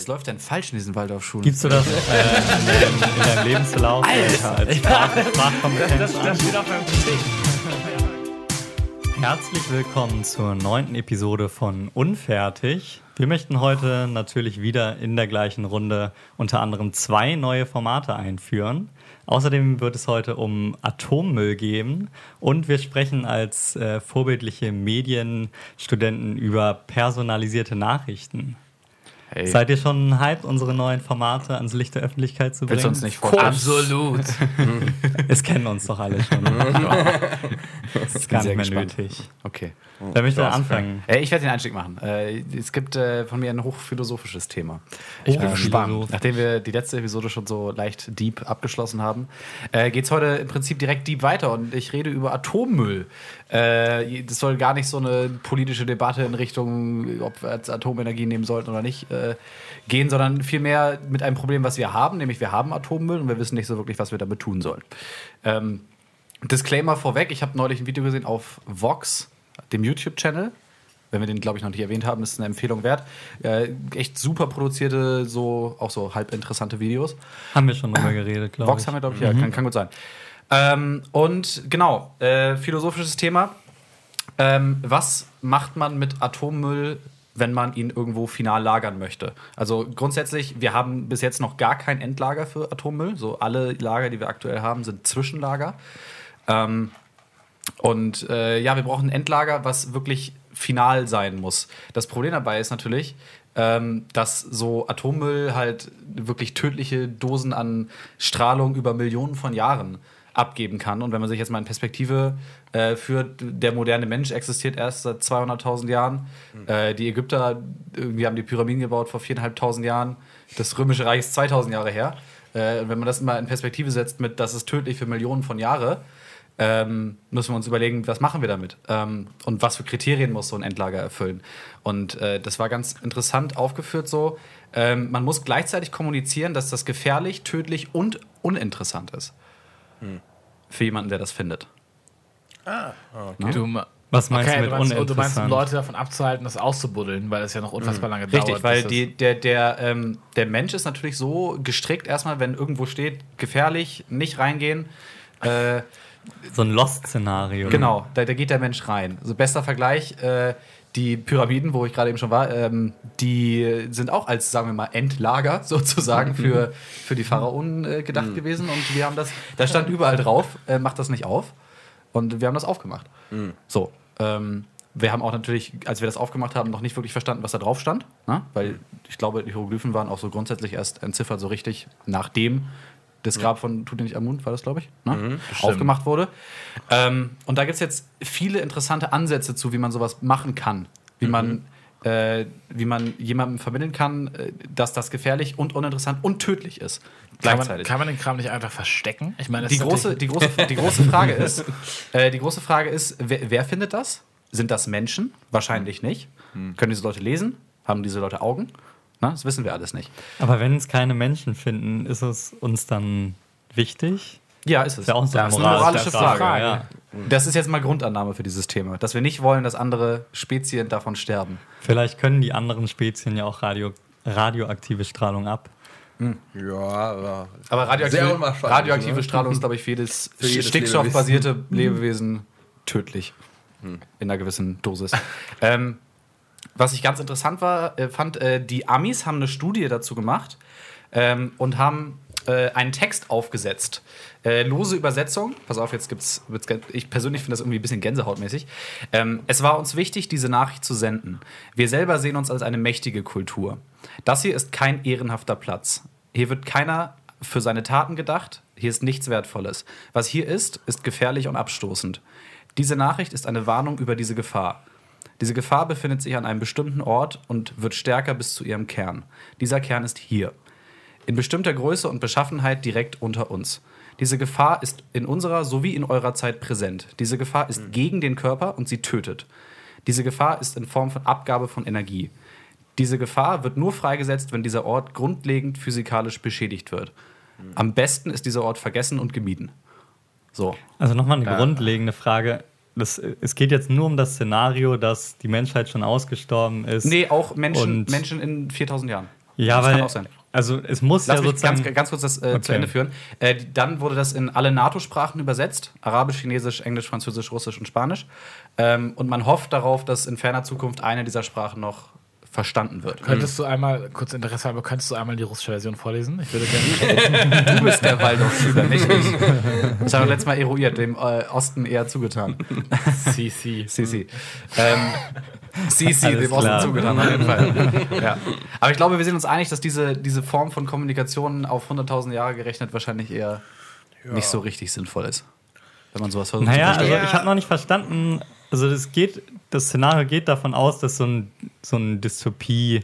Was läuft denn falsch in diesen Waldorfschulen? Gibst du das äh, in, deinem, in deinem Alter. als Sprachkompetenz das, das, das steht auf meinem PC. Herzlich willkommen zur neunten Episode von Unfertig. Wir möchten heute natürlich wieder in der gleichen Runde unter anderem zwei neue Formate einführen. Außerdem wird es heute um Atommüll gehen und wir sprechen als äh, vorbildliche Medienstudenten über personalisierte Nachrichten. Hey. Seid ihr schon hyped, unsere neuen Formate ans Licht der Öffentlichkeit zu bringen? Willst du uns nicht vorstellen? Absolut. es kennen uns doch alle schon. das ist gar nicht mehr gespannt. nötig. Okay. Wer möchte anfangen? Äh, ich werde den Einstieg machen. Äh, es gibt äh, von mir ein hochphilosophisches Thema. Ich bin gespannt. Nachdem wir die letzte Episode schon so leicht deep abgeschlossen haben, geht es heute im Prinzip direkt deep weiter und ich rede über Atommüll. Das soll gar nicht so eine politische Debatte in Richtung, ob wir jetzt Atomenergie nehmen sollten oder nicht, gehen, sondern vielmehr mit einem Problem, was wir haben, nämlich wir haben Atommüll und wir wissen nicht so wirklich, was wir damit tun sollen. Ähm, Disclaimer vorweg, ich habe neulich ein Video gesehen auf Vox, dem YouTube-Channel. Wenn wir den, glaube ich, noch nicht erwähnt haben, ist es eine Empfehlung wert. Äh, echt super produzierte, so auch so halb interessante Videos. Haben wir schon drüber geredet, glaube ich. Vox haben wir, glaube ich, mhm. ja, kann, kann, gut sein. Ähm, und genau, äh, philosophisches Thema. Ähm, was macht man mit Atommüll, wenn man ihn irgendwo final lagern möchte. Also grundsätzlich, wir haben bis jetzt noch gar kein Endlager für Atommüll. So alle Lager, die wir aktuell haben, sind Zwischenlager. Ähm, und äh, ja, wir brauchen ein Endlager, was wirklich final sein muss. Das Problem dabei ist natürlich, ähm, dass so Atommüll halt wirklich tödliche Dosen an Strahlung über Millionen von Jahren abgeben kann. Und wenn man sich jetzt mal in Perspektive äh, führt, der moderne Mensch existiert erst seit 200.000 Jahren. Mhm. Äh, die Ägypter, die haben die Pyramiden gebaut vor 4.500 Jahren. Das Römische Reich ist 2000 Jahre her. Äh, wenn man das mal in Perspektive setzt mit, das ist tödlich für Millionen von Jahren, ähm, müssen wir uns überlegen, was machen wir damit ähm, und was für Kriterien muss so ein Endlager erfüllen. Und äh, das war ganz interessant aufgeführt so. Ähm, man muss gleichzeitig kommunizieren, dass das gefährlich, tödlich und uninteressant ist. Hm. Für jemanden, der das findet. Ah, okay. Du, was meinst okay, du mit du meinst, du meinst, um Leute davon abzuhalten, das auszubuddeln, weil es ja noch unfassbar mhm. lange Richtig, dauert. Richtig, weil die, der, der, ähm, der Mensch ist natürlich so gestrickt, erstmal, wenn irgendwo steht, gefährlich, nicht reingehen. Äh, so ein Lost-Szenario. Genau, da, da, geht der Mensch rein. Also bester Vergleich, äh, die Pyramiden, wo ich gerade eben schon war, ähm, die sind auch als, sagen wir mal, Endlager sozusagen für, für die Pharaonen äh, gedacht mhm. gewesen. Und wir haben das, da stand überall drauf, äh, macht das nicht auf. Und wir haben das aufgemacht. Mhm. So. Ähm, wir haben auch natürlich, als wir das aufgemacht haben, noch nicht wirklich verstanden, was da drauf stand. Ne? Weil ich glaube, die Hieroglyphen waren auch so grundsätzlich erst entziffert, so richtig, nachdem das Grab von Tutanchamun, war das, glaube ich, ne? mhm, aufgemacht wurde. Ähm, und da gibt es jetzt viele interessante Ansätze zu, wie man sowas machen kann. Wie mhm. man äh, wie man jemandem vermitteln kann, äh, dass das gefährlich und uninteressant und tödlich ist. Gleichzeitig. Kann man, kann man den Kram nicht einfach verstecken? Ich meine, die große, die, große, die große Frage ist, äh, die große Frage ist, wer, wer, findet das? Sind das Menschen? Wahrscheinlich nicht. Hm. Können diese Leute lesen? Haben diese Leute Augen? Na, das wissen wir alles nicht. Aber wenn es keine Menschen finden, ist es uns dann wichtig? Ja, ist es. Ja, auch so das ist eine moralische Frage. Frage. Ja. Das ist jetzt mal Grundannahme für dieses Thema, dass wir nicht wollen, dass andere Spezien davon sterben. Vielleicht können die anderen Spezien ja auch radio, radioaktive Strahlung ab. Hm. Ja, aber, aber radioaktive, radioaktive ne? Strahlung ist, glaube ich, für jedes, für jedes stickstoffbasierte Lebewesen, Lebewesen tödlich. Hm. In einer gewissen Dosis. ähm, was ich ganz interessant war, äh, fand, äh, die Amis haben eine Studie dazu gemacht ähm, und haben äh, einen Text aufgesetzt. Äh, lose Übersetzung. Pass auf, jetzt gibt's. Ich persönlich finde das irgendwie ein bisschen gänsehautmäßig. Ähm, es war uns wichtig, diese Nachricht zu senden. Wir selber sehen uns als eine mächtige Kultur. Das hier ist kein ehrenhafter Platz. Hier wird keiner für seine Taten gedacht. Hier ist nichts Wertvolles. Was hier ist, ist gefährlich und abstoßend. Diese Nachricht ist eine Warnung über diese Gefahr. Diese Gefahr befindet sich an einem bestimmten Ort und wird stärker bis zu ihrem Kern. Dieser Kern ist hier. In bestimmter Größe und Beschaffenheit direkt unter uns. Diese Gefahr ist in unserer sowie in eurer Zeit präsent. Diese Gefahr ist mhm. gegen den Körper und sie tötet. Diese Gefahr ist in Form von Abgabe von Energie. Diese Gefahr wird nur freigesetzt, wenn dieser Ort grundlegend physikalisch beschädigt wird. Mhm. Am besten ist dieser Ort vergessen und gemieden. So. Also nochmal eine ja. grundlegende Frage das, es geht jetzt nur um das Szenario, dass die Menschheit schon ausgestorben ist. Nee, auch Menschen, Menschen in 4000 Jahren. Ja, das weil, kann auch sein. Also es muss Lass ja mich sozusagen ganz, ganz kurz das äh, okay. zu Ende führen. Äh, dann wurde das in alle NATO-Sprachen übersetzt: Arabisch, Chinesisch, Englisch, Französisch, Russisch und Spanisch. Ähm, und man hofft darauf, dass in ferner Zukunft eine dieser Sprachen noch verstanden wird. Könntest du einmal, kurz Interesse haben, könntest du einmal die russische Version vorlesen? Ich würde gerne. du bist der Waldorfschüler, nicht ich. Das haben wir letztes Mal eruiert, dem äh, Osten eher zugetan. CC. CC. Ähm, CC, dem Osten zugetan, auf jeden Fall. ja. Aber ich glaube, wir sind uns einig, dass diese, diese Form von Kommunikation auf 100.000 Jahre gerechnet wahrscheinlich eher ja. nicht so richtig sinnvoll ist. Wenn man sowas versucht naja, zu also ich habe noch nicht verstanden, also das geht, das Szenario geht davon aus, dass so, ein, so ein Dystopie,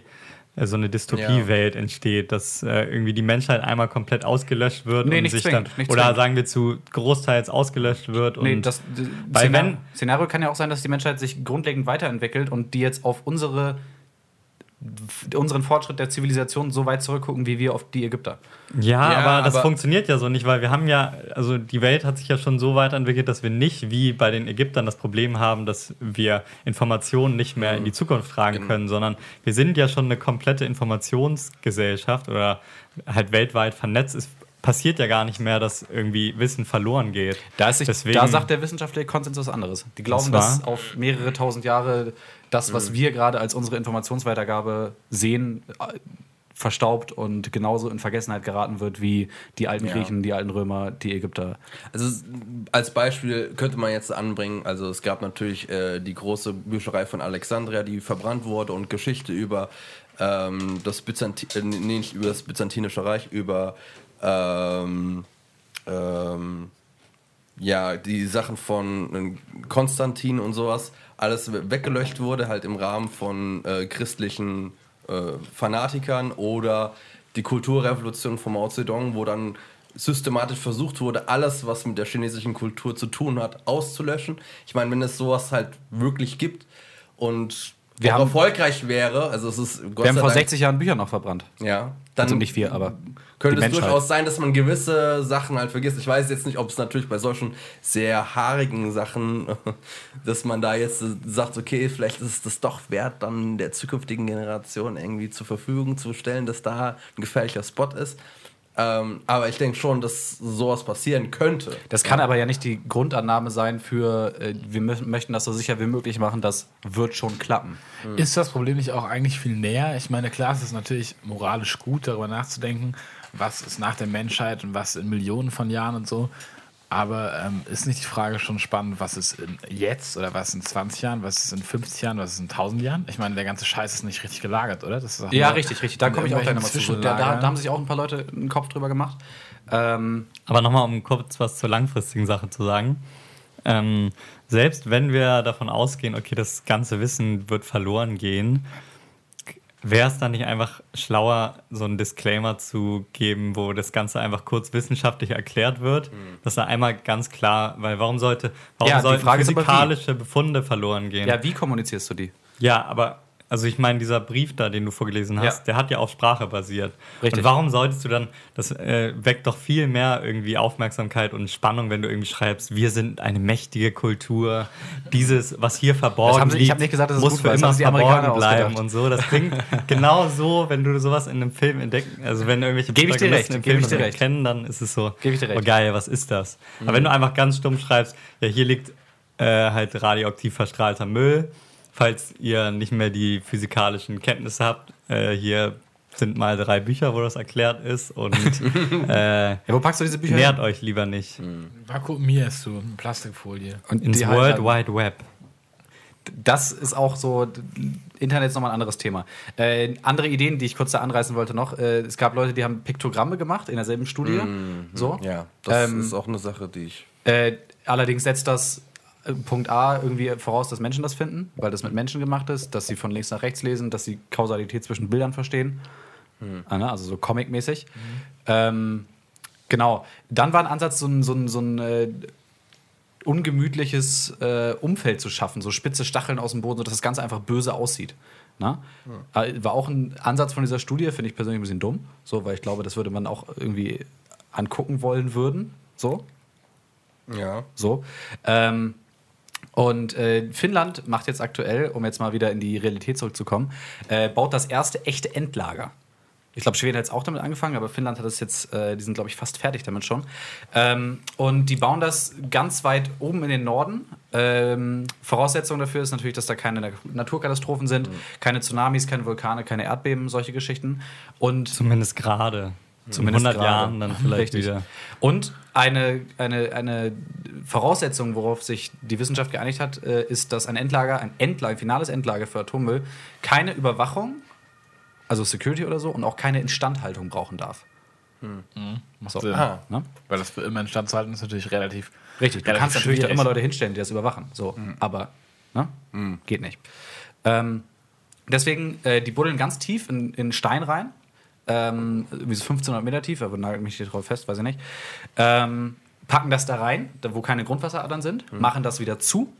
äh, so eine Dystopie-Welt ja. entsteht, dass äh, irgendwie die Menschheit einmal komplett ausgelöscht wird nee, und sich zwingend, dann oder zwingend. sagen wir zu großteils ausgelöscht wird. Nee, das weil Szenario, wenn, Szenario kann ja auch sein, dass die Menschheit sich grundlegend weiterentwickelt und die jetzt auf unsere unseren Fortschritt der Zivilisation so weit zurückgucken, wie wir auf die Ägypter. Ja, ja aber das aber funktioniert ja so nicht, weil wir haben ja, also die Welt hat sich ja schon so weiterentwickelt, dass wir nicht wie bei den Ägyptern das Problem haben, dass wir Informationen nicht mehr in die mhm. Zukunft tragen genau. können, sondern wir sind ja schon eine komplette Informationsgesellschaft oder halt weltweit vernetzt ist passiert ja gar nicht mehr, dass irgendwie Wissen verloren geht. Da, sich, Deswegen, da sagt der wissenschaftliche Konsens was anderes. Die glauben, dass auf mehrere tausend Jahre das, was mhm. wir gerade als unsere Informationsweitergabe sehen, äh, verstaubt und genauso in Vergessenheit geraten wird wie die alten Griechen, ja. die alten Römer, die Ägypter. Also als Beispiel könnte man jetzt anbringen, also es gab natürlich äh, die große Bücherei von Alexandria, die verbrannt wurde und Geschichte über ähm, das Byzantin äh, nee, nicht über das Byzantinische Reich, über ähm, ähm, ja, die Sachen von äh, Konstantin und sowas alles weggelöscht wurde, halt im Rahmen von äh, christlichen äh, Fanatikern oder die Kulturrevolution von Mao Zedong, wo dann systematisch versucht wurde, alles, was mit der chinesischen Kultur zu tun hat, auszulöschen. Ich meine, wenn es sowas halt wirklich gibt und wir haben, erfolgreich wäre, also es ist Gott Wir haben vor Dank, 60 Jahren Bücher noch verbrannt. Ja. Dann also nicht wir, aber könnte es durchaus sein, dass man gewisse Sachen halt vergisst. Ich weiß jetzt nicht, ob es natürlich bei solchen sehr haarigen Sachen, dass man da jetzt sagt, okay, vielleicht ist es das doch wert, dann der zukünftigen Generation irgendwie zur Verfügung zu stellen, dass da ein gefährlicher Spot ist. Ähm, aber ich denke schon, dass sowas passieren könnte. Das kann ja. aber ja nicht die Grundannahme sein für, äh, wir möchten das so sicher wie möglich machen, das wird schon klappen. Mhm. Ist das Problem nicht auch eigentlich viel näher? Ich meine, klar, es ist natürlich moralisch gut, darüber nachzudenken, was ist nach der Menschheit und was in Millionen von Jahren und so. Aber ähm, ist nicht die Frage schon spannend, was ist jetzt oder was in 20 Jahren, was ist in 50 Jahren, was ist in 1000 Jahren? Ich meine, der ganze Scheiß ist nicht richtig gelagert, oder? ja, richtig, richtig. Da komme ich auch gleich nochmal zu. Da, da, da, haben sich auch ein paar Leute einen Kopf drüber gemacht. Ähm, Aber nochmal, um kurz was zur langfristigen Sache zu sagen. Ähm, selbst wenn wir davon ausgehen, okay, das ganze Wissen wird verloren gehen, Wäre es dann nicht einfach schlauer, so einen Disclaimer zu geben, wo das Ganze einfach kurz wissenschaftlich erklärt wird? Mhm. Dass da einmal ganz klar, weil warum sollte, warum ja, sollten physikalische Befunde verloren gehen? Ja, wie kommunizierst du die? Ja, aber also ich meine, dieser Brief da, den du vorgelesen hast, ja. der hat ja auf Sprache basiert. Richtig. Und warum solltest du dann, das äh, weckt doch viel mehr irgendwie Aufmerksamkeit und Spannung, wenn du irgendwie schreibst, wir sind eine mächtige Kultur, dieses, was hier verborgen sie, liegt, gesagt, muss für immer verborgen bleiben und so. Das klingt genau so, wenn du sowas in einem Film entdeckst, also wenn irgendwelche Gebe ich dir recht, im Film kennen, dann ist es so, Gebe ich dir recht. oh geil, was ist das? Mhm. Aber wenn du einfach ganz stumm schreibst, ja, hier liegt äh, halt radioaktiv verstrahlter Müll, falls ihr nicht mehr die physikalischen Kenntnisse habt, äh, hier sind mal drei Bücher, wo das erklärt ist und äh, ja, wo packst du diese Bücher? Nährt euch lieber nicht. Mhm. Vakuumierst du, Plastikfolie. Und ins World Wide Web. Das ist auch so, Internet ist nochmal ein anderes Thema. Äh, andere Ideen, die ich kurz da anreißen wollte noch. Äh, es gab Leute, die haben Piktogramme gemacht in derselben Studie. Mhm. So. Ja, das ähm, ist auch eine Sache, die ich. Äh, allerdings setzt das Punkt A irgendwie voraus, dass Menschen das finden, weil das mit Menschen gemacht ist, dass sie von links nach rechts lesen, dass sie Kausalität zwischen Bildern verstehen. Mhm. Also so comic-mäßig. Mhm. Ähm, genau. Dann war ein Ansatz, so ein, so ein, so ein äh, ungemütliches äh, Umfeld zu schaffen, so spitze Stacheln aus dem Boden, sodass das Ganze einfach böse aussieht. Na? Mhm. War auch ein Ansatz von dieser Studie, finde ich persönlich ein bisschen dumm, so, weil ich glaube, das würde man auch irgendwie angucken wollen würden. So. Ja. So. Ähm, und äh, Finnland macht jetzt aktuell, um jetzt mal wieder in die Realität zurückzukommen, äh, baut das erste echte Endlager Ich glaube, Schweden hat jetzt auch damit angefangen, aber Finnland hat es jetzt, äh, die sind, glaube ich, fast fertig damit schon. Ähm, und die bauen das ganz weit oben in den Norden. Ähm, Voraussetzung dafür ist natürlich, dass da keine Naturkatastrophen sind, mhm. keine Tsunamis, keine Vulkane, keine Erdbeben, solche Geschichten. Und Zumindest gerade. Zumindest in 100 grade. Jahren dann vielleicht Richtig. wieder. Und eine, eine, eine Voraussetzung, worauf sich die Wissenschaft geeinigt hat, äh, ist, dass ein Endlager, ein Endlager, ein finales Endlager für Atommüll keine Überwachung also Security oder so, und auch keine Instandhaltung brauchen darf. Hm. Mhm. So. Ah, ne? Weil das für immer instand zu halten ist natürlich relativ. Richtig, du kannst natürlich da immer Leute hinstellen, die das überwachen. So, mhm. aber ne? Mhm. geht nicht. Ähm, deswegen, äh, die buddeln ganz tief in, in Stein rein. Ähm, wie so 1500 Meter tief, aber nagelt mich hier drauf fest, weiß ich nicht. Ähm, packen das da rein, da wo keine Grundwasseradern sind, mhm. machen das wieder zu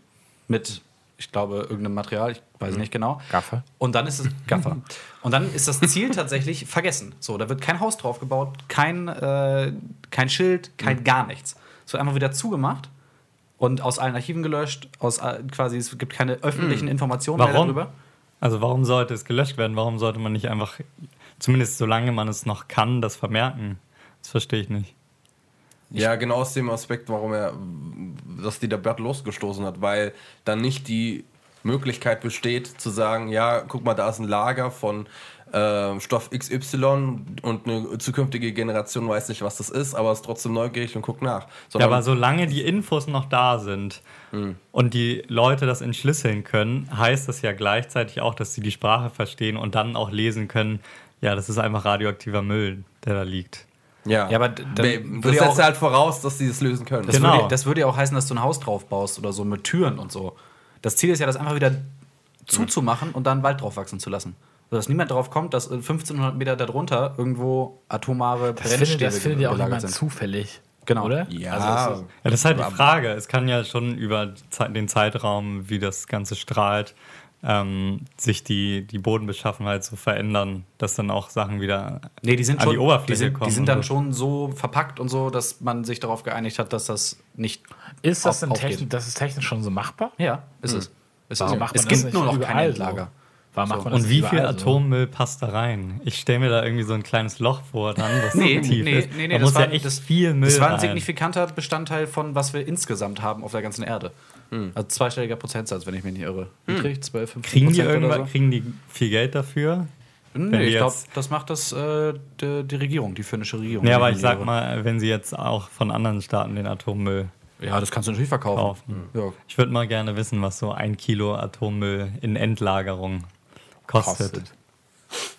mit ich glaube, irgendeinem Material, ich weiß mhm. nicht genau. Gaffer. Und dann ist es Gaffer. Und dann ist das Ziel tatsächlich vergessen. So, da wird kein Haus drauf gebaut, kein, äh, kein Schild, kein mhm. gar nichts. Es wird einfach wieder zugemacht und aus allen Archiven gelöscht, aus quasi, es gibt keine öffentlichen mhm. Informationen warum? mehr darüber. Also warum sollte es gelöscht werden? Warum sollte man nicht einfach, zumindest solange man es noch kann, das vermerken? Das verstehe ich nicht. Ja, genau aus dem Aspekt, warum er dass die Debatte losgestoßen hat, weil dann nicht die Möglichkeit besteht zu sagen, ja, guck mal, da ist ein Lager von äh, Stoff XY und eine zukünftige Generation weiß nicht, was das ist, aber ist trotzdem neugierig und guckt nach. Sondern ja, aber solange die Infos noch da sind mhm. und die Leute das entschlüsseln können, heißt das ja gleichzeitig auch, dass sie die Sprache verstehen und dann auch lesen können, ja, das ist einfach radioaktiver Müll, der da liegt. Ja, ja aber dann das setzt halt voraus, dass sie das lösen können. Das, genau. würde, das würde ja auch heißen, dass du ein Haus drauf baust oder so mit Türen und so. Das Ziel ist ja, das einfach wieder zuzumachen und dann Wald drauf wachsen zu lassen. Sodass niemand darauf kommt, dass 1500 Meter darunter irgendwo atomare das Brennstäbe Das findet ja auch niemand sind. zufällig. Genau. Oder? Ja. Also ja, das ist halt die Frage. Es kann ja schon über den Zeitraum, wie das Ganze strahlt, ähm, sich die, die Bodenbeschaffenheit so verändern, dass dann auch Sachen wieder nee, die sind an schon, die Oberfläche die sind, kommen. Die sind dann so. schon so verpackt und so, dass man sich darauf geeinigt hat, dass das nicht. Ist das denn technisch, das ist technisch schon so machbar? Ja, ist hm. es. Ist Warum es. es gibt nur noch kein Endlager. So? Warum macht man das Und wie viel Atommüll passt da rein? Ich stelle mir da irgendwie so ein kleines Loch vor, dann, das nee, so tief nee, ist. Nee, nee, da das muss war, ja echt das, viel Müll Das war ein signifikanter Bestandteil von, was wir insgesamt haben auf der ganzen Erde. Hm. Also zweistelliger Prozentsatz, wenn ich mich nicht irre. Hm. Krieg 12, 15 kriegen die irgendwann, so? Kriegen die viel Geld dafür? Nee, ich glaube, das macht das äh, die, die, Regierung, die finnische Regierung. Ja, aber ich sag mal, wenn sie jetzt auch von anderen Staaten den Atommüll ja, das kannst du natürlich verkaufen. kaufen. Ja. Ich würde mal gerne wissen, was so ein Kilo Atommüll in Endlagerung kostet. kostet.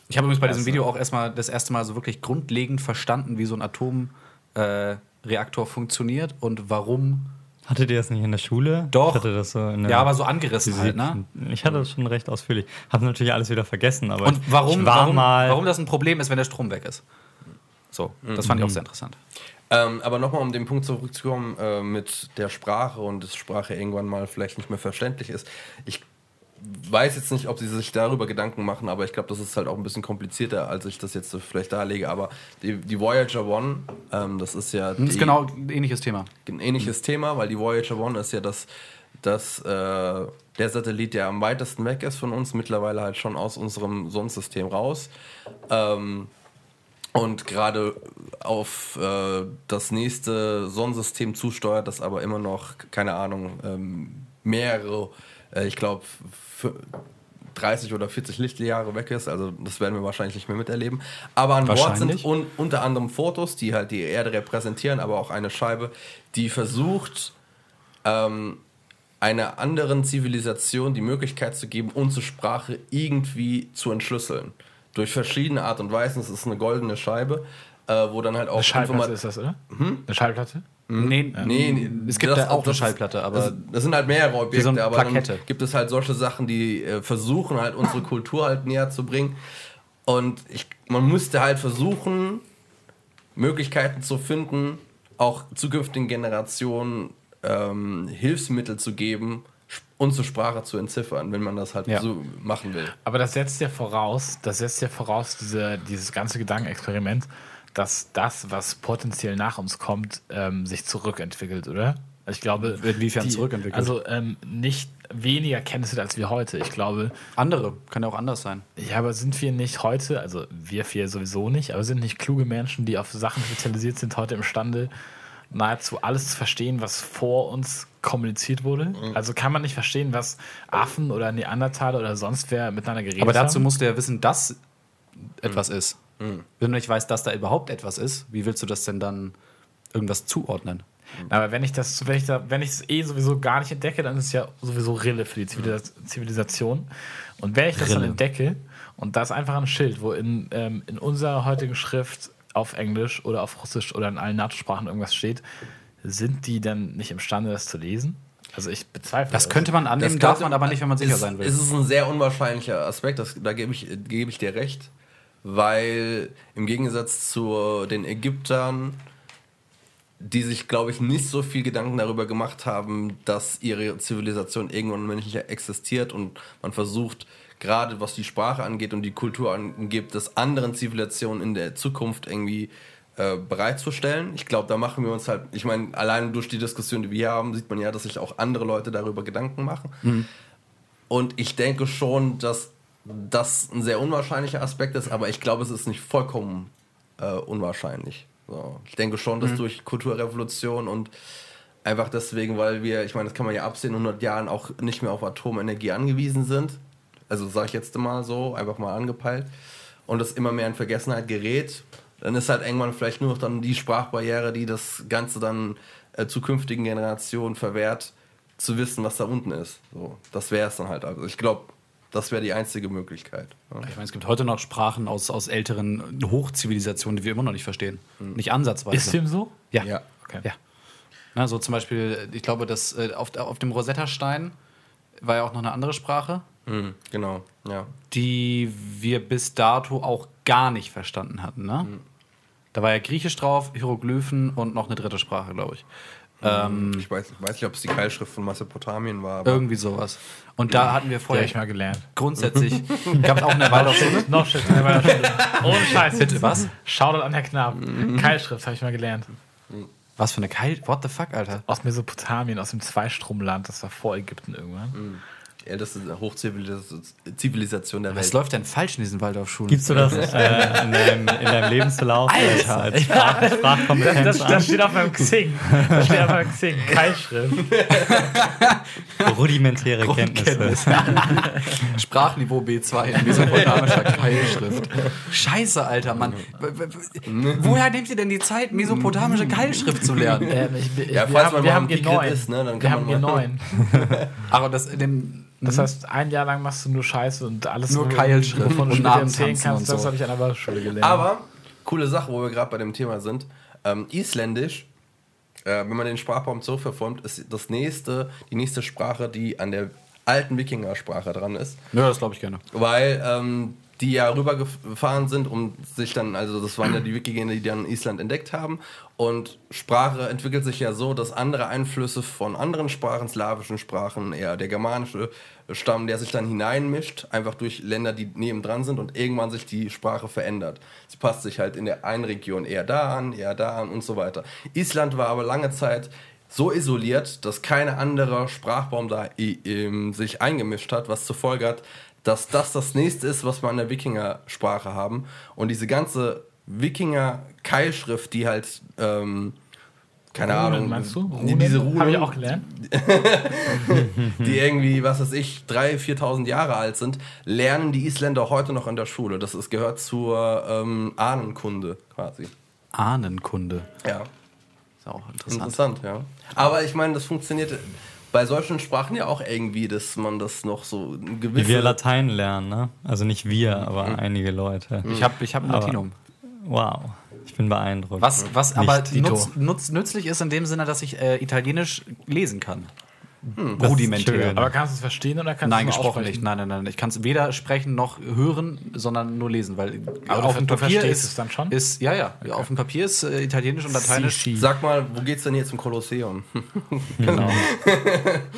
Ich habe übrigens bei diesem Video auch erstmal das erste Mal so wirklich grundlegend verstanden, wie so ein Atomreaktor äh, funktioniert und warum. Hattet ihr das nicht in der Schule? Doch. hatte das so ja, aber so angerissen halt, ne? Ich hatte das schon recht ausführlich. Habe natürlich alles wieder vergessen, aber und warum, warum, warum das ein Problem ist, wenn der Strom weg ist. So, das mhm. fand ich auch sehr interessant. Ähm, aber nochmal, um den Punkt zurückzukommen äh, mit der Sprache und dass Sprache irgendwann mal vielleicht nicht mehr verständlich ist. Ich weiß jetzt nicht, ob sie sich darüber Gedanken machen, aber ich glaube, das ist halt auch ein bisschen komplizierter, als ich das jetzt vielleicht darlege. Aber die, die Voyager One, ähm, das ist ja. Das ist genau ein ähnliches Thema. Ein ähnliches mhm. Thema, weil die Voyager One ist ja das, das äh, der Satellit, der am weitesten weg ist von uns, mittlerweile halt schon aus unserem Sonnensystem raus. Ähm, und gerade auf äh, das nächste Sonnensystem zusteuert, das aber immer noch, keine Ahnung, ähm, mehrere, ich glaube, 30 oder 40 Lichtjahre weg ist. Also das werden wir wahrscheinlich nicht mehr miterleben. Aber an Bord sind un unter anderem Fotos, die halt die Erde repräsentieren, aber auch eine Scheibe, die versucht, ähm, einer anderen Zivilisation die Möglichkeit zu geben, unsere Sprache irgendwie zu entschlüsseln. Durch verschiedene Art und Weisen. Es ist eine goldene Scheibe, äh, wo dann halt auch... Eine Schallplatte ist das, oder? Hm? Eine Schallplatte? Mhm. Nee, ja. nee, es gibt da auch eine Schallplatte, aber. Das, das, sind halt mehrere Objekte, so aber dann gibt es halt solche Sachen, die äh, versuchen halt unsere Kultur halt näher zu bringen. Und ich, man müsste halt versuchen, Möglichkeiten zu finden, auch zukünftigen Generationen ähm, Hilfsmittel zu geben, unsere Sprache zu entziffern, wenn man das halt ja. so machen will. Aber das setzt ja voraus, das setzt ja voraus, diese, dieses ganze Gedankenexperiment, dass das, was potenziell nach uns kommt, ähm, sich zurückentwickelt, oder? Ich glaube, inwiefern die, zurückentwickelt. Also ähm, nicht weniger Kenntnisse als wir heute. Ich glaube. Andere, kann ja auch anders sein. Ja, aber sind wir nicht heute, also wir vier sowieso nicht, aber sind nicht kluge Menschen, die auf Sachen spezialisiert sind, heute imstande, nahezu alles zu verstehen, was vor uns kommuniziert wurde? Mhm. Also kann man nicht verstehen, was Affen oder Neandertaler oder sonst wer miteinander geredet haben? Aber dazu haben? musst du ja wissen, dass etwas mhm. ist. Mhm. Wenn du nicht weißt, dass da überhaupt etwas ist, wie willst du das denn dann irgendwas zuordnen? Aber wenn ich das, wenn ich da, wenn ich es eh sowieso gar nicht entdecke, dann ist es ja sowieso Rille für die Zivilisation. Und wenn ich das Rille. dann entdecke, und da ist einfach ein Schild, wo in, ähm, in unserer heutigen Schrift auf Englisch oder auf Russisch oder in allen NATO-Sprachen irgendwas steht, sind die dann nicht imstande, das zu lesen? Also ich bezweifle das. Das könnte man annehmen, darf man aber nicht, wenn man sicher ist, sein will. Es ist ein sehr unwahrscheinlicher Aspekt, das, da gebe ich, gebe ich dir recht, weil im Gegensatz zu den Ägyptern die sich, glaube ich, nicht so viel Gedanken darüber gemacht haben, dass ihre Zivilisation irgendwann menschlicher existiert und man versucht, gerade was die Sprache angeht und die Kultur angeht, das anderen Zivilisationen in der Zukunft irgendwie äh, bereitzustellen. Ich glaube, da machen wir uns halt, ich meine, allein durch die Diskussion, die wir hier haben, sieht man ja, dass sich auch andere Leute darüber Gedanken machen. Mhm. Und ich denke schon, dass das ein sehr unwahrscheinlicher Aspekt ist, aber ich glaube, es ist nicht vollkommen äh, unwahrscheinlich. So, ich denke schon, dass mhm. durch Kulturrevolution und einfach deswegen, weil wir, ich meine, das kann man ja absehen, in 100 Jahren auch nicht mehr auf Atomenergie angewiesen sind. Also sage ich jetzt mal so, einfach mal angepeilt. Und das immer mehr in Vergessenheit gerät. Dann ist halt irgendwann vielleicht nur noch dann die Sprachbarriere, die das Ganze dann äh, zukünftigen Generationen verwehrt, zu wissen, was da unten ist. So, das wäre es dann halt. Also ich glaube, das wäre die einzige Möglichkeit. Ja. Ich meine, es gibt heute noch Sprachen aus, aus älteren Hochzivilisationen, die wir immer noch nicht verstehen. Mhm. Nicht ansatzweise. Ist dem so? Ja. ja. Okay. ja. Na, so zum Beispiel, ich glaube, dass äh, auf, auf dem Rosetta-Stein war ja auch noch eine andere Sprache. Mhm, genau, ja. Die wir bis dato auch gar nicht verstanden hatten. Ne? Mhm. Da war ja Griechisch drauf, Hieroglyphen und noch eine dritte Sprache, glaube ich. Ähm, ich weiß, weiß nicht, ob es die Keilschrift von Mesopotamien war. irgendwie sowas. Und da hatten wir vorher. ich mal gelernt. Grundsätzlich. Gab es auch in der Waldorfschule? Noch shit, in der Waldorfschule. Ohne Scheiß. Bitte, was? Shoutout an Herr Knapp. Keilschrift habe ich mal gelernt. Was für eine Keil. What the fuck, Alter? Aus Mesopotamien, aus dem Zweistromland. Das war vor Ägypten irgendwann. Älteste Hochzivilisation der Welt. Was läuft denn falsch in diesen Waldorfschulen? Gibst du das äh, in, deinem, in, deinem, Lebensverlauf Alter, als Sprach, Sprachkompetenz das, das, das, steht auf meinem Xing. Das steht auf meinem Xing. Keilschrift. Rudimentäre Kenntnisse. Sprachniveau B2 in mesopotamischer Keilschrift. Scheiße, Alter, Mann. Woher nehmt ihr denn die Zeit, mesopotamische Keilschrift zu lernen? Ähm, ich, ich, ja, wir haben, wir haben G9. Ist, ne, dann wir haben G9. Aber das in dem das mhm. heißt, ein Jahr lang machst du nur Scheiße und alles nur Keilschrift du erzählen kannst. So. Das habe ich an der Schule gelernt. Aber coole Sache, wo wir gerade bei dem Thema sind. Ähm, Isländisch, äh, wenn man den Sprachbaum so verformt, ist das nächste, die nächste Sprache, die an der alten Wikinger-Sprache dran ist. Ja, das glaube ich gerne. Weil ähm, die ja rübergefahren sind, um sich dann, also das waren ja die Wikinger, die dann Island entdeckt haben. Und Sprache entwickelt sich ja so, dass andere Einflüsse von anderen Sprachen, slawischen Sprachen, eher der germanische Stamm, der sich dann hineinmischt, einfach durch Länder, die nebendran sind und irgendwann sich die Sprache verändert. Sie passt sich halt in der einen Region eher da an, eher da an und so weiter. Island war aber lange Zeit so isoliert, dass kein anderer Sprachbaum da sich eingemischt hat, was zur Folge hat, dass das das nächste ist, was wir an der Wikinger-Sprache haben. Und diese ganze Wikinger-Keilschrift, die halt, ähm, keine Runen, Ahnung, meinst du? Runen? Diese Runen, Habe ich auch gelernt. die irgendwie, was weiß ich, 3.000, 4.000 Jahre alt sind, lernen die Isländer heute noch in der Schule. Das ist, gehört zur ähm, Ahnenkunde quasi. Ahnenkunde? Ja. Ist auch interessant. Interessant, ja. Aber ich meine, das funktioniert bei solchen Sprachen ja auch irgendwie, dass man das noch so gewisse... Wie wir Latein lernen, ne? Also nicht wir, mhm. aber mhm. einige Leute. Ich habe ich hab ein Latinum. wow. Ich bin beeindruckt. Was, was aber nutz, nutz, nützlich ist in dem Sinne, dass ich äh, Italienisch lesen kann. Hm, Rudimentär. Aber kannst du es verstehen oder kannst nein, du es gesprochen nicht. Nein, nein, nein. Ich kann es weder sprechen noch hören, sondern nur lesen, weil Aber auf dem Papier ist es dann schon. Ist ja ja. Okay. Auf dem Papier ist äh, Italienisch und Lateinisch. Si, si. Sag mal, wo geht's denn hier zum Kolosseum? genau.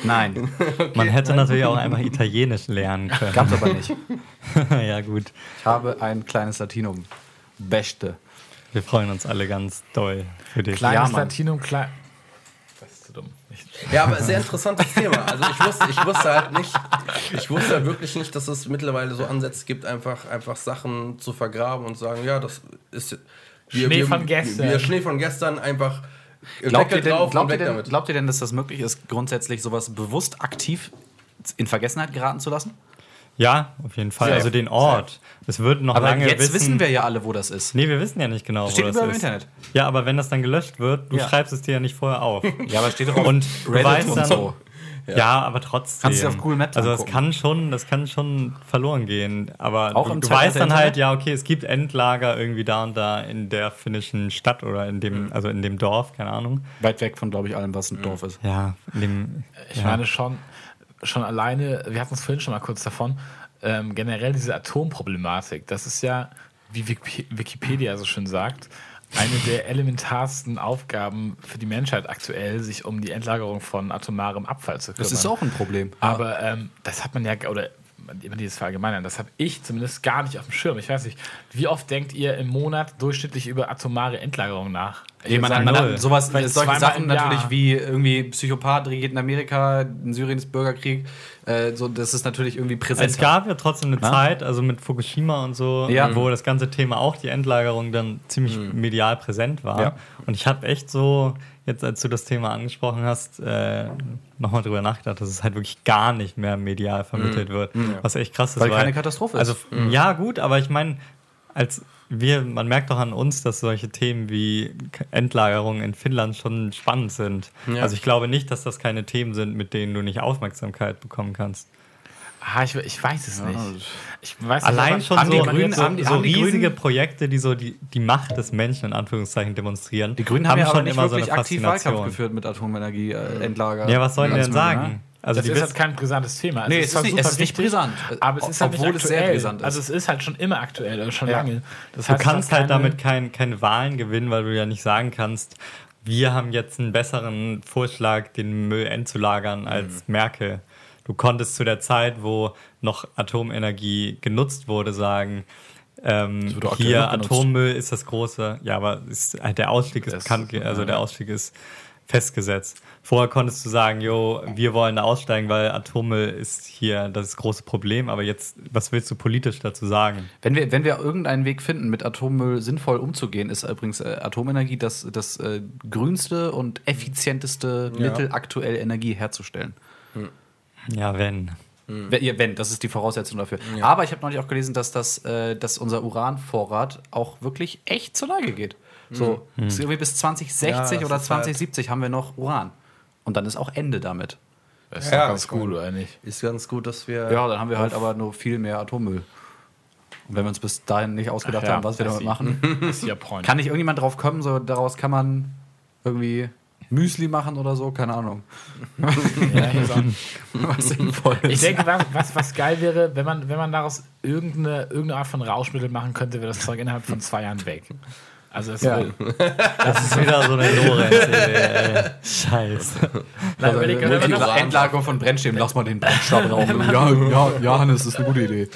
nein. Okay. Man hätte natürlich auch einmal Italienisch lernen können. Gab's aber nicht. ja gut. Ich habe ein kleines Latinum. Beste. Wir freuen uns alle ganz doll für dich. Kleines ja, Latinum, klein. Das ist zu dumm. Ja, aber sehr interessantes Thema. Also ich wusste, ich wusste halt nicht, ich wusste halt wirklich nicht, dass es mittlerweile so Ansätze gibt, einfach, einfach Sachen zu vergraben und sagen, ja, das ist wir, Schnee wir, von gestern. Wir Schnee von gestern einfach Glaubt ihr, denn, glaubt, ihr denn, glaubt ihr denn, dass das möglich ist, grundsätzlich sowas bewusst aktiv in Vergessenheit geraten zu lassen? Ja, auf jeden Fall. Sehr, also den Ort. Es wird noch aber lange jetzt wissen, wissen wir ja alle, wo das ist. Nee, wir wissen ja nicht genau, das steht wo das überall ist. im Internet. Ja, aber wenn das dann gelöscht wird, du ja. schreibst es dir ja nicht vorher auf. ja, aber steht doch auf und Reddit weißt und dann, so. Ja. ja. aber trotzdem. Kannst du auf Google Maps Also das kann schon, das kann schon verloren gehen. Aber Auch du, du weißt dann halt, ja, okay, es gibt Endlager irgendwie da und da in der finnischen Stadt oder in dem, mhm. also in dem Dorf, keine Ahnung. Weit weg von, glaube ich, allem, was ein mhm. Dorf ist. Ja, dem, ich ja. meine schon, schon alleine, wir hatten es vorhin schon mal kurz davon, ähm, generell diese Atomproblematik, das ist ja, wie Wikipedia so schön sagt, eine der elementarsten Aufgaben für die Menschheit aktuell, sich um die Endlagerung von atomarem Abfall zu kümmern. Das ist auch ein Problem. Aber ähm, das hat man ja, oder immer dieses Verallgemeinern, das habe ich zumindest gar nicht auf dem Schirm. Ich weiß nicht, wie oft denkt ihr im Monat durchschnittlich über atomare Endlagerung nach? Ich man, sagen, man hat sowas, solche Sachen natürlich wie irgendwie Psychopath regiert in Amerika, in Syrien ist Bürgerkrieg. Äh, so, das ist natürlich irgendwie präsent. Es gab ja trotzdem eine ja? Zeit, also mit Fukushima und so, ja. wo das ganze Thema auch die Endlagerung dann ziemlich mhm. medial präsent war. Ja. Und ich habe echt so, jetzt als du das Thema angesprochen hast, äh, nochmal drüber nachgedacht, dass es halt wirklich gar nicht mehr medial vermittelt mhm. wird. Mhm. Was echt krass ist. Weil, weil keine Katastrophe ist. Also, mhm. ja, gut, aber ich meine, als wir, man merkt doch an uns, dass solche Themen wie Endlagerung in Finnland schon spannend sind. Ja. Also ich glaube nicht, dass das keine Themen sind, mit denen du nicht Aufmerksamkeit bekommen kannst. Ah, ich, ich weiß es nicht. Ich weiß Allein nicht, schon so, die Grünen, so, die, so riesige Grünen, Projekte, die so die, die Macht des Menschen in Anführungszeichen demonstrieren. Die Grünen haben, haben ja schon immer so eine aktiv Wahlkampf geführt mit Atomenergie, äh, Endlager. Ja, was sollen die denn sagen? Ne? Also das ist jetzt kein brisantes Thema. Also nee, es ist, nicht, es ist nicht brisant. Aber es ist halt Obwohl nicht aktuell. es sehr brisant ist. Also es ist halt schon immer aktuell, schon ja. lange. Das heißt, du kannst halt damit keine kein Wahlen gewinnen, weil du ja nicht sagen kannst, wir haben jetzt einen besseren Vorschlag, den Müll endzulagern als mhm. Merkel. Du konntest zu der Zeit, wo noch Atomenergie genutzt wurde, sagen, ähm, hier Atommüll ist das große, ja, aber ist, halt der Ausstieg ist bekannt, also der Ausstieg ist festgesetzt. Vorher konntest du sagen, jo, wir wollen da aussteigen, weil Atommüll ist hier das große Problem. Aber jetzt, was willst du politisch dazu sagen? Wenn wir, wenn wir irgendeinen Weg finden, mit Atommüll sinnvoll umzugehen, ist übrigens äh, Atomenergie das, das äh, grünste und effizienteste ja. Mittel, aktuell Energie herzustellen. Hm. Ja, wenn. Hm. Wenn, das ist die Voraussetzung dafür. Ja. Aber ich habe neulich auch gelesen, dass, das, äh, dass unser Uranvorrat auch wirklich echt zur Neige geht. So, hm. irgendwie bis 2060 ja, oder 2070 halt haben wir noch Uran. Und dann ist auch Ende damit. Das ist ja, ganz gut, oder nicht? Ist ganz gut, dass wir. Ja, dann haben wir halt aber nur viel mehr Atommüll. Und wenn wir uns bis dahin nicht ausgedacht ja, haben, was wir damit machen, kann nicht irgendjemand drauf kommen, so daraus kann man irgendwie Müsli machen oder so, keine Ahnung. Ja, was ich denke, was, was geil wäre, wenn man, wenn man daraus irgendeine, irgendeine Art von Rauschmittel machen könnte, wäre das Zeug innerhalb von zwei Jahren weg. Also das, ja. das ist wieder so eine Lorenz. Scheiße. Nein, also, Endlagerung, Endlagerung von Brennstäben, lass mal den Brennstab rauchen. ja, ja, ja, Hannes, das ist eine gute Idee.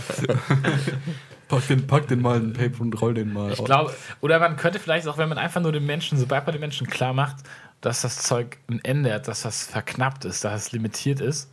Pack den, pack den mal in Paper und roll den mal. Ich glaube, oder man könnte vielleicht auch, wenn man einfach nur den Menschen, sobald man den Menschen klar macht, dass das Zeug ein Ende hat, dass das verknappt ist, dass es limitiert ist,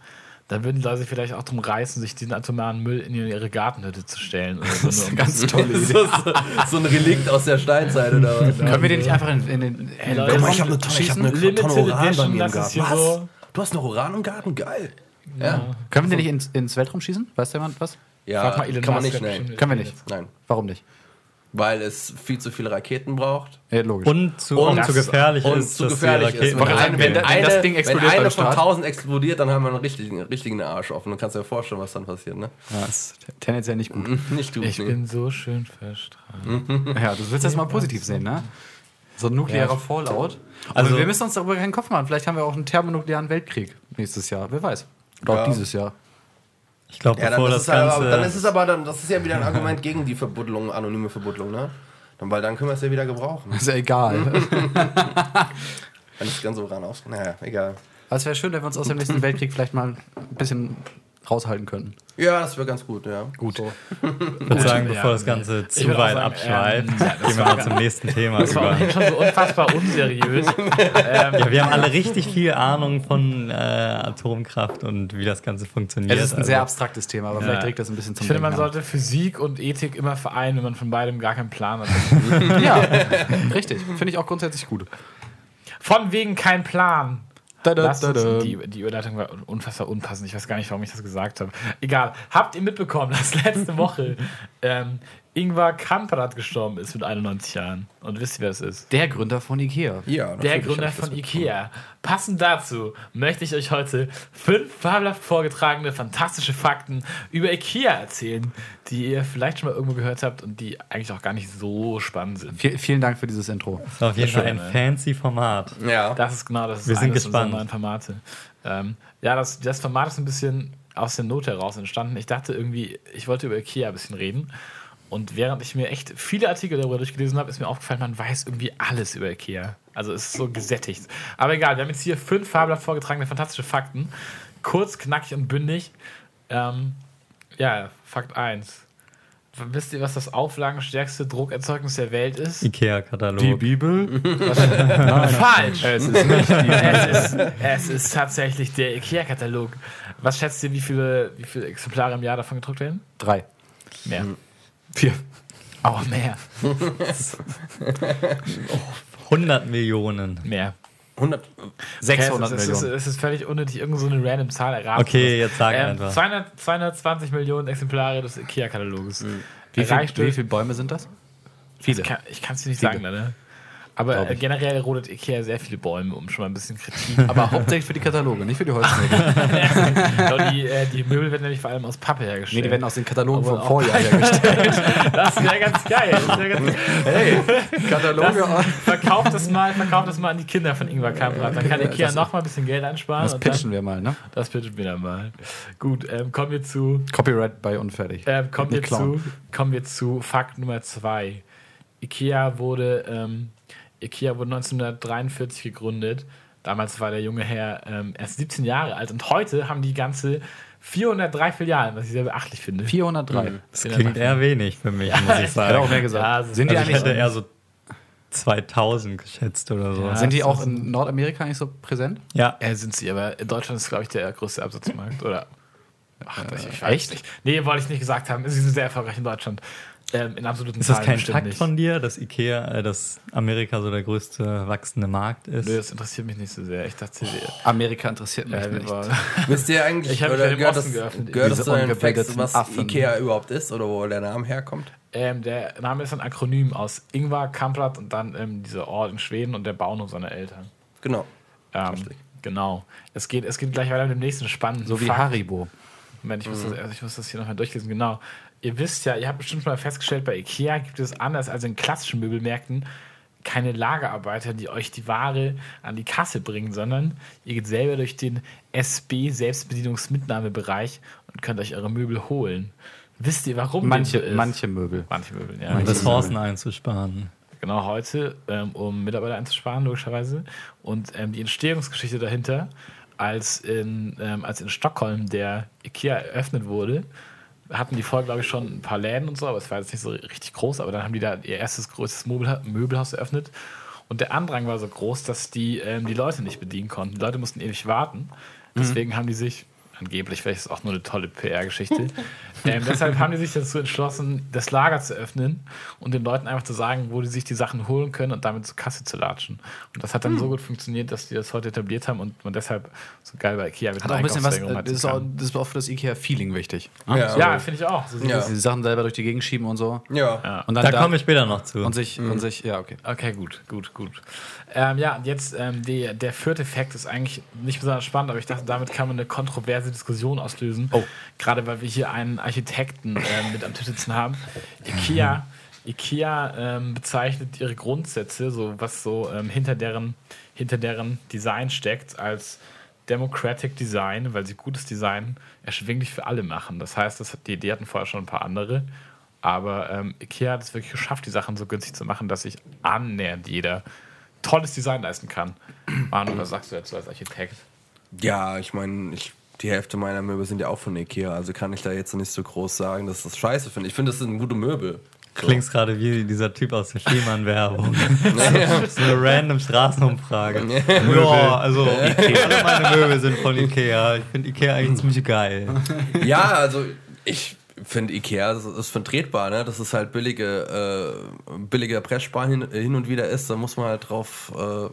dann würden Leute sich vielleicht auch drum reißen, sich diesen atomaren Müll in ihre Gartenhütte zu stellen. Oder so, das ist eine ganz tolle Idee. so, so, ein Relikt aus der Steinzeit oder was? Können wir den nicht einfach in, in den. Hey, Leute, ich habe eine, ich hab eine Tonne Uran bei mir im Garten. Was? So du hast noch Uran im Garten? Geil. Ja. ja. Können wir den nicht ins, ins Weltraum schießen? Weiß jemand was? Ja, Frag mal Elon kann man nicht. Nein. Können wir nicht. Nein. Warum nicht? Weil es viel zu viele Raketen braucht. Ja, logisch. Und zu, und zu gefährlich und ist. Zu gefährlich ist. Wenn, eine, wenn, wenn, eine, das Ding explodiert wenn eine von tausend explodiert, dann haben wir einen richtigen, richtigen Arsch offen. Du kannst dir vorstellen, was dann passiert. Ne? Ja, ist tendenziell nicht gut. nicht gut. Ich nee. bin so schön verstrahlt. ja, du willst das mal positiv sehen, ne? So ein nuklearer ja. Fallout. Also, also, wir müssen uns darüber keinen Kopf machen. Vielleicht haben wir auch einen thermonuklearen Weltkrieg nächstes Jahr. Wer weiß. Oder ja. auch dieses Jahr. Ich glaube, ja, bevor das, das Ganze... Aber, dann ist es aber dann, das ist ja wieder ein Argument gegen die Verbuddelung, anonyme Verbuddelung, ne? Weil dann können wir es ja wieder gebrauchen. Ist ja egal. Wenn es ganz so ran aus. Naja, egal. Aber es wäre schön, wenn wir uns aus dem nächsten Weltkrieg vielleicht mal ein bisschen raushalten könnten. Ja, das wäre ganz gut, ja. Gut. So. Ich würde sagen, bevor ja, das Ganze zu weit abschweift, ähm, ja, gehen wir mal zum nächsten Thema das über. Das war schon so unfassbar unseriös. ähm, ja, wir haben alle richtig viel Ahnung von äh, Atomkraft und wie das Ganze funktioniert. Es ist ein also. sehr abstraktes Thema, aber vielleicht trägt das ein bisschen zum Ich finde, man sollte Physik und Ethik immer vereinen, wenn man von beidem gar keinen Plan hat. ja, richtig. Finde ich auch grundsätzlich gut. Von wegen kein Plan. Da, da, da, die, die Überleitung war unfassbar unpassend. Ich weiß gar nicht, warum ich das gesagt habe. Egal. Habt ihr mitbekommen, dass letzte Woche ähm, Ingvar Kamprad gestorben ist mit 91 Jahren. Und wisst ihr, wer es ist? Der Gründer von Ikea. Ja, der Gründer von Ikea. Passend dazu möchte ich euch heute fünf fabelhaft vorgetragene, fantastische Fakten über Ikea erzählen, die ihr vielleicht schon mal irgendwo gehört habt und die eigentlich auch gar nicht so spannend sind. V vielen Dank für dieses Intro. Das ist auf jeden Fall ein fancy Format. Ja. Das ist genau das. Wir sind gespannt. neuen Formate. Ähm, ja, das, das Format ist ein bisschen aus der Not heraus entstanden. Ich dachte irgendwie, ich wollte über Ikea ein bisschen reden. Und während ich mir echt viele Artikel darüber durchgelesen habe, ist mir aufgefallen, man weiß irgendwie alles über Ikea. Also es ist so gesättigt. Aber egal, wir haben jetzt hier fünf fabelhaft vorgetragene fantastische Fakten. Kurz, knackig und bündig. Ähm, ja, Fakt 1. Wisst ihr, was das auflagenstärkste Druckerzeugnis der Welt ist? Ikea-Katalog. Die Bibel? Falsch. Es ist nicht die es ist, es ist tatsächlich der Ikea-Katalog. Was schätzt ihr, wie viele, wie viele Exemplare im Jahr davon gedruckt werden? Drei. Mehr. Hm. Vier. Auch mehr. 100 Millionen. Mehr. 100, 600 okay, es, Millionen. Es ist, ist, völlig unnötig, irgend so eine random Zahl erraten. Okay, jetzt sag ähm, einfach. 200, 220 Millionen Exemplare des IKEA-Kataloges. Mhm. Wie, viel, wie viele Bäume sind das? Viele. Ich kann es dir nicht Viele. sagen, ne? Aber generell rodet Ikea sehr viele Bäume, um schon mal ein bisschen Kritik. Aber hauptsächlich für die Kataloge, nicht für die Holzmöbel. die, äh, die, Möbel werden nämlich vor allem aus Pappe hergestellt. Nee, die werden aus den Katalogen vom Vorjahr hergestellt. das wäre ganz geil. Wär ganz hey, Kataloge. Das, verkauft das mal, verkauft das mal an die Kinder von Ingvar Kamprad. Dann kann Ikea noch mal ein bisschen Geld ansparen. Das pitchen dann, wir mal, ne? Das pitchen wir dann mal. Gut, ähm, kommen wir zu. Copyright bei Unfertig. Ähm, kommen, wir zu, kommen wir zu Fakt Nummer zwei. Ikea wurde. Ähm, IKEA wurde 1943 gegründet. Damals war der junge Herr ähm, erst 17 Jahre alt und heute haben die ganze 403 Filialen, was ich sehr beachtlich finde. 403. Mhm. Das klingt eher wenig für mich, ja, muss ich sagen. Ich auch mehr gesagt. Ja, Sind die also eigentlich ich hätte eher so 2000 geschätzt oder so. Ja, sind die auch in Nordamerika nicht so präsent? Ja. Ja, sind sie, aber in Deutschland ist, glaube ich, der größte Absatzmarkt. Oder? Ach, äh, ich weiß echt? nicht. Nee, wollte ich nicht gesagt haben. Sie sind sehr erfolgreich in Deutschland. Ähm, in absoluten ist das kein Fakt nicht. von dir, dass Ikea, äh, dass Amerika so der größte wachsende Markt ist? Nö, das interessiert mich nicht so sehr. Ich dachte, oh, Amerika interessiert mich nicht. Wisst ihr eigentlich, ich oder gehört das, geöffnet. gehört das zu den Facts, was Affen. Ikea überhaupt ist oder wo der Name herkommt? Ähm, der Name ist ein Akronym aus Ingvar Kamprad und dann ähm, dieser Ort in Schweden und der Bauernhof seiner Eltern. Genau. Ähm, genau. Es geht, es geht gleich weiter mit dem nächsten spannenden So wie Fakt. Haribo. Moment, ich muss, mhm. das, ich muss das hier nochmal durchlesen. Genau ihr wisst ja, ihr habt bestimmt mal festgestellt, bei IKEA gibt es anders als in klassischen Möbelmärkten keine Lagerarbeiter, die euch die Ware an die Kasse bringen, sondern ihr geht selber durch den SB Selbstbedienungsmitnahmebereich und könnt euch eure Möbel holen. Wisst ihr, warum manche, so manche Möbel? Manche Möbel, ja. Um Ressourcen einzusparen. Genau, heute, ähm, um Mitarbeiter einzusparen, logischerweise. Und ähm, die Entstehungsgeschichte dahinter, als in, ähm, als in Stockholm der IKEA eröffnet wurde, hatten die vorher, glaube ich, schon ein paar Läden und so, aber es war jetzt nicht so richtig groß. Aber dann haben die da ihr erstes größtes Möbelhaus eröffnet. Und der Andrang war so groß, dass die ähm, die Leute nicht bedienen konnten. Die Leute mussten ewig warten. Deswegen mhm. haben die sich angeblich, vielleicht ist es auch nur eine tolle PR-Geschichte. ähm, deshalb haben die sich dazu entschlossen, das Lager zu öffnen und den Leuten einfach zu sagen, wo die sich die Sachen holen können und damit zur Kasse zu latschen. Und das hat dann hm. so gut funktioniert, dass die das heute etabliert haben und man deshalb so geil bei Ikea mit hat auch ein bisschen was, das ist, auch, das ist auch für das Ikea-Feeling wichtig. Ja, ja finde ich auch. So ja. Die Sachen selber durch die Gegend schieben und so. Ja. Und dann da, da komme ich später noch zu. Und sich, mhm. und sich, ja, okay. Okay, gut, gut, gut. Ähm, ja, und jetzt ähm, die, der vierte Fakt ist eigentlich nicht besonders spannend, aber ich dachte, damit kann man eine kontroverse Diskussion auslösen. Oh. Gerade weil wir hier einen Architekten äh, mit am Tisch sitzen haben. IKEA, IKEA ähm, bezeichnet ihre Grundsätze, so was so ähm, hinter, deren, hinter deren Design steckt, als Democratic Design, weil sie gutes Design erschwinglich für alle machen. Das heißt, das, die, die hatten vorher schon ein paar andere. Aber ähm, IKEA hat es wirklich geschafft, die Sachen so günstig zu machen, dass sich annähernd jeder tolles Design leisten kann. Manu, was sagst du dazu als Architekt? Ja, ich meine, ich die Hälfte meiner Möbel sind ja auch von Ikea, also kann ich da jetzt nicht so groß sagen, dass das scheiße finde. Ich finde, das sind gute Möbel. So. Klingst gerade wie dieser Typ aus der Schneemann-Werbung. so eine random Straßenumfrage. ja, also Ikea. alle meine Möbel sind von Ikea. Ich finde Ikea eigentlich ziemlich geil. Ja, also ich finde Ikea das ist vertretbar, ne? Das ist halt billige, äh, billiger Presssparen hin, hin, und wieder ist. Da muss man halt drauf, äh,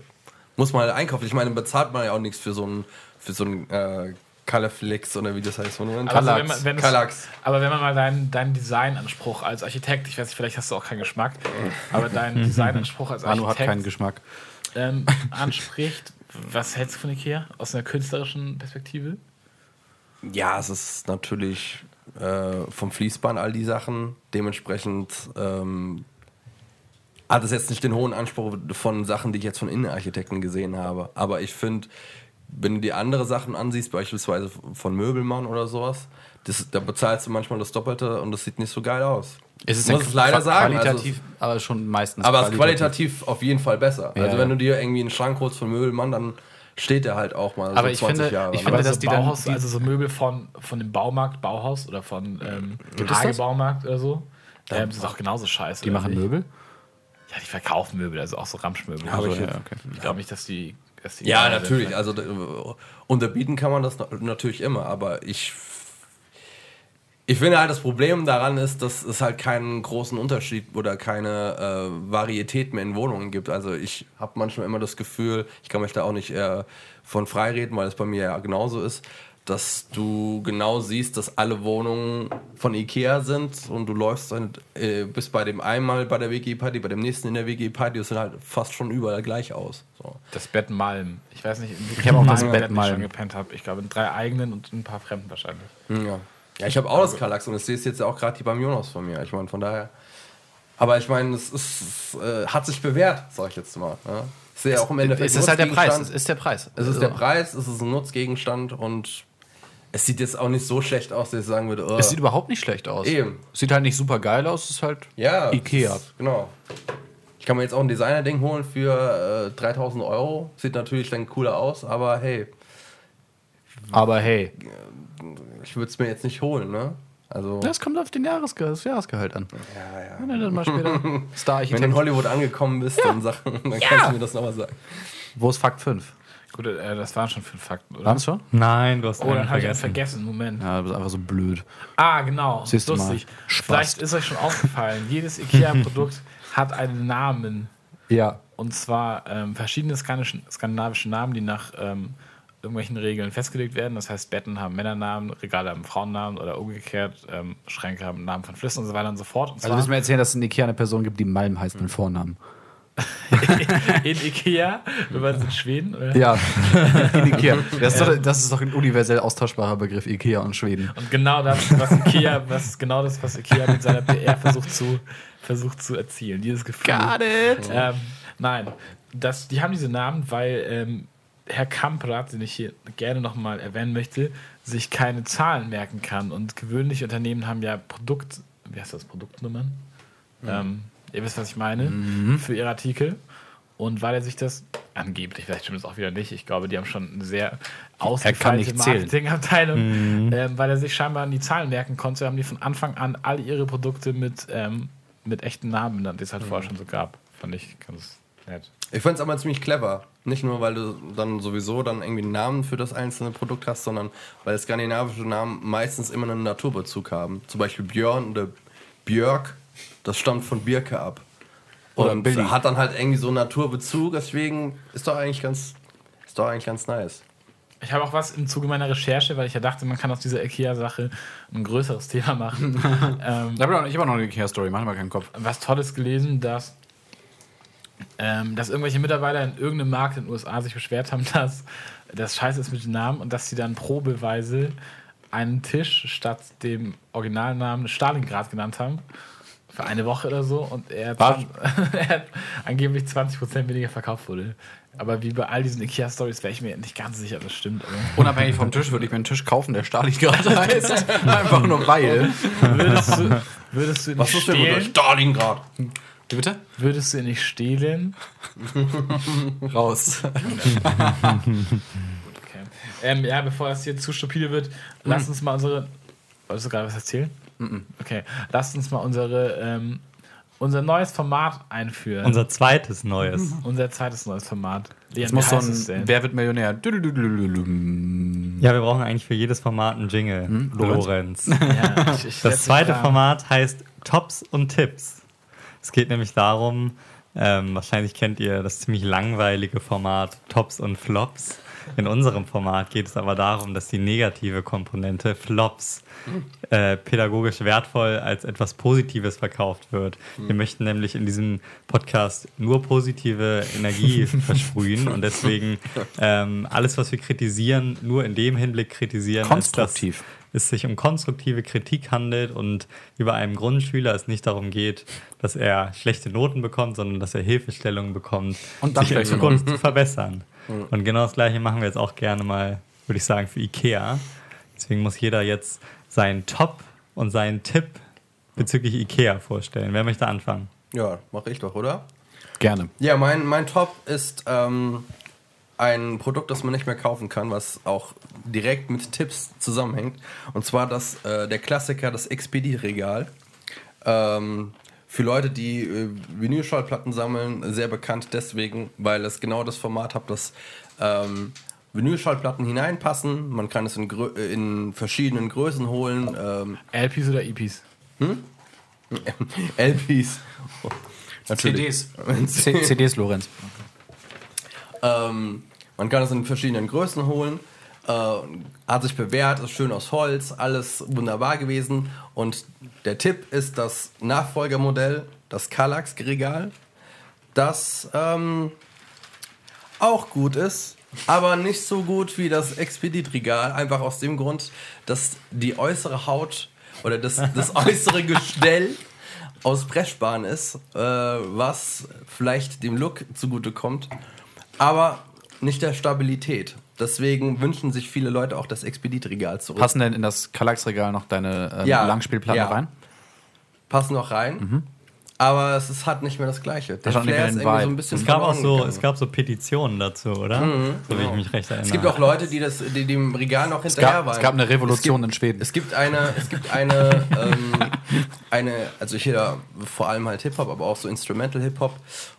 muss man halt einkaufen. Ich meine, bezahlt man ja auch nichts für so ein, für so ein äh, Colorflix oder wie das heißt. Also Kallax. Wenn wenn es, aber wenn man mal deinen dein Designanspruch als Architekt, ich weiß nicht, vielleicht hast du auch keinen Geschmack, aber deinen Designanspruch als Architekt. Manu hat keinen Geschmack. Ähm, anspricht, was hältst du von Ikea aus einer künstlerischen Perspektive? Ja, es ist natürlich äh, vom Fließband all die Sachen. Dementsprechend ähm, hat es jetzt nicht den hohen Anspruch von Sachen, die ich jetzt von Innenarchitekten gesehen habe. Aber ich finde, wenn du die andere Sachen ansiehst, beispielsweise von Möbelmann oder sowas, das, da bezahlst du manchmal das Doppelte und das sieht nicht so geil aus. Es ist muss es leider sagen. Qualitativ, also, aber schon meistens. Aber es ist qualitativ auf jeden Fall besser. Ja, also wenn du dir irgendwie einen Schrank holst von Möbelmann, dann steht der halt auch mal aber so 20 finde, Jahre. Ich finde, dass so die Bauhaus, dann, also so Möbel von, von dem Baumarkt Bauhaus oder von ähm, Baumarkt oder so, ähm, das ist auch genauso scheiße. Die machen Möbel? Ja, die verkaufen Möbel, also auch so Ramschmöbel. Also, ja, okay. Ich glaube nicht, dass die ja, natürlich. Also unterbieten kann man das natürlich immer, aber ich ich finde halt, das Problem daran ist, dass es halt keinen großen Unterschied oder keine äh, Varietät mehr in Wohnungen gibt. Also ich habe manchmal immer das Gefühl, ich kann mich da auch nicht äh, von freireden, weil es bei mir ja genauso ist, dass du genau siehst, dass alle Wohnungen von Ikea sind und du läufst dann, äh, bist bei dem einmal bei der WG-Party, bei dem nächsten in der WG-Party, das sieht halt fast schon überall gleich aus. So. Das Bett Malm. Ich weiß nicht, ich habe auch das Bett Malm schon gepennt habe. Ich glaube, in drei eigenen und ein paar fremden wahrscheinlich. Hm, ja, ja ich habe auch das Kallax und ich sehe es jetzt ja auch gerade die beim Jonas von mir. Ich meine, von daher. Aber ich meine, es, ist, äh, hat sich bewährt, sag ich jetzt mal. Ja? Ich sehe auch im Endeffekt. Es ist halt der Preis. Es ist der Preis. Es ist der Preis, es ist ein Nutzgegenstand und es sieht jetzt auch nicht so schlecht aus, dass ich sagen würde, oh. Es sieht überhaupt nicht schlecht aus. Eben. Sieht halt nicht super geil aus, es ist halt ja, Ikea. Ist, genau. Ich kann mir jetzt auch ein Designer-Ding holen für äh, 3000 Euro. Sieht natürlich dann cooler aus, aber hey. Aber hey. Ich würde es mir jetzt nicht holen, ne? Also das kommt auf den Jahresge das Jahresgehalt an. Ja, ja. Wenn du dann mal später Star Wenn du in Hollywood angekommen bist, ja. dann, sag, dann ja. kannst du mir das nochmal sagen. Wo ist Fakt 5? Gut, äh, das waren schon fünf Fakten, oder? Waren es schon? Nein, du hast Oh, dann habe ich vergessen. Moment. Ja, du bist einfach so blöd. Ah, genau. Siehst Lustig. Du mal. Vielleicht ist euch schon aufgefallen, jedes IKEA-Produkt hat einen Namen. Ja. Und zwar ähm, verschiedene skandinavische Namen, die nach ähm, irgendwelchen Regeln festgelegt werden. Das heißt, Betten haben Männernamen, Regale haben Frauennamen oder umgekehrt, ähm, Schränke haben Namen von Flüssen und so weiter und so fort. Und also müssen wir erzählen, dass es in Ikea eine Person gibt, die Malm heißt mit Vornamen. In Ikea? Du meinst in Schweden? Oder? Ja, in Ikea. Das ist, doch, das ist, doch, ein universell austauschbarer Begriff, Ikea und Schweden. Und genau das, was Ikea, was ist genau das, was Ikea mit seiner PR versucht zu, versucht zu erzielen. Dieses Gefühl. Got it! Ähm, nein, das, die haben diese Namen, weil ähm, Herr Kamprad, den ich hier gerne nochmal erwähnen möchte, sich keine Zahlen merken kann. Und gewöhnliche Unternehmen haben ja Produkt, wie heißt das, Produktnummern? Mhm. Ähm, ihr wisst, was ich meine, mhm. für ihre Artikel. Und weil er sich das angeblich, vielleicht stimmt es auch wieder nicht, ich glaube, die haben schon eine sehr ausgefeilte Marketingabteilung, mhm. ähm, weil er sich scheinbar an die Zahlen merken konnte, haben die von Anfang an alle ihre Produkte mit, ähm, mit echten Namen benannt, die es halt mhm. vorher schon so gab. Fand ich ganz nett. Ich fand es aber ziemlich clever. Nicht nur, weil du dann sowieso dann irgendwie einen Namen für das einzelne Produkt hast, sondern weil skandinavische Namen meistens immer einen Naturbezug haben. Zum Beispiel Björn oder Björk das stammt von Birke ab. Und Billy. hat dann halt irgendwie so einen Naturbezug, deswegen ist doch eigentlich ganz, ist doch eigentlich ganz nice. Ich habe auch was im Zuge meiner Recherche, weil ich ja dachte, man kann aus dieser IKEA-Sache ein größeres Thema machen. ähm, ich habe auch noch eine IKEA-Story, mach mal keinen Kopf. Was Tolles gelesen, dass, ähm, dass irgendwelche Mitarbeiter in irgendeinem Markt in den USA sich beschwert haben, dass das scheiße ist mit den Namen und dass sie dann probeweise einen Tisch statt dem Originalnamen Stalingrad genannt haben für eine Woche oder so und er, hat, er hat angeblich 20% weniger verkauft wurde. Aber wie bei all diesen IKEA-Stories wäre ich mir nicht ganz sicher, ob das stimmt. Oder? Unabhängig vom Tisch würde ich mir einen Tisch kaufen, der Stalingrad heißt. Einfach nur weil. Würdest du, würdest du Was ist denn Stalingrad? Wie bitte? Würdest du ihn nicht stehlen? Raus. okay. Ähm, ja, bevor das hier zu stupide wird, lass mhm. uns mal unsere. Wolltest du gerade was erzählen? Okay. Lass uns mal unsere ähm, unser neues Format einführen. Unser zweites neues. unser zweites neues Format. Jetzt muss so ein Wer wird Millionär? Ja, wir brauchen eigentlich für jedes Format einen Jingle. Hm? Lorenz. Ja, ich, ich das zweite Format heißt Tops und Tipps. Es geht nämlich darum, ähm, wahrscheinlich kennt ihr das ziemlich langweilige Format Tops und Flops. In unserem Format geht es aber darum, dass die negative Komponente Flops äh, pädagogisch wertvoll als etwas Positives verkauft wird. Wir möchten nämlich in diesem Podcast nur positive Energie versprühen und deswegen ähm, alles, was wir kritisieren, nur in dem Hinblick kritisieren, Konstruktiv. Dass es sich um konstruktive Kritik handelt und über einem Grundschüler es nicht darum geht, dass er schlechte Noten bekommt, sondern dass er Hilfestellungen bekommt, und sich in Zukunft zu verbessern. Und genau das gleiche machen wir jetzt auch gerne mal, würde ich sagen, für IKEA. Deswegen muss jeder jetzt seinen Top und seinen Tipp bezüglich IKEA vorstellen. Wer möchte anfangen? Ja, mache ich doch, oder? Gerne. Ja, mein, mein Top ist ähm, ein Produkt, das man nicht mehr kaufen kann, was auch direkt mit Tipps zusammenhängt. Und zwar das, äh, der Klassiker, das Expedit-Regal. Ähm, für Leute, die äh, Vinylschallplatten sammeln, sehr bekannt deswegen, weil es genau das Format hat, dass ähm, Vinylschallplatten hineinpassen. Man kann es in, äh, in verschiedenen Größen holen. Ähm, LPs oder EPs? Hm? LPs. CDs. CDs, Lorenz. Ähm, man kann es in verschiedenen Größen holen. Äh, hat sich bewährt, ist schön aus Holz, alles wunderbar gewesen. Und der Tipp ist das Nachfolgermodell, das Kallax-Regal, das ähm, auch gut ist, aber nicht so gut wie das Expedit-Regal. Einfach aus dem Grund, dass die äußere Haut oder das, das äußere Gestell aus Pressspan ist, äh, was vielleicht dem Look zugutekommt, aber nicht der Stabilität. Deswegen wünschen sich viele Leute auch das Expedit-Regal zurück. Passen denn in das Kallax-Regal noch deine ähm, ja, Langspielplatte ja. rein? Passen noch rein. Mhm. Aber es ist, hat nicht mehr das Gleiche. Der das Flair ist irgendwie so ein bisschen Es gab auch so, es gab so Petitionen dazu, oder? Mhm, so wie genau. ich mich recht erinnere. Es gibt auch Leute, die, das, die dem Regal noch hinterher es gab, waren. Es gab eine Revolution gibt, in Schweden. Es gibt eine, es gibt eine, ähm, eine also ich höre vor allem halt Hip-Hop, aber auch so Instrumental Hip-Hop.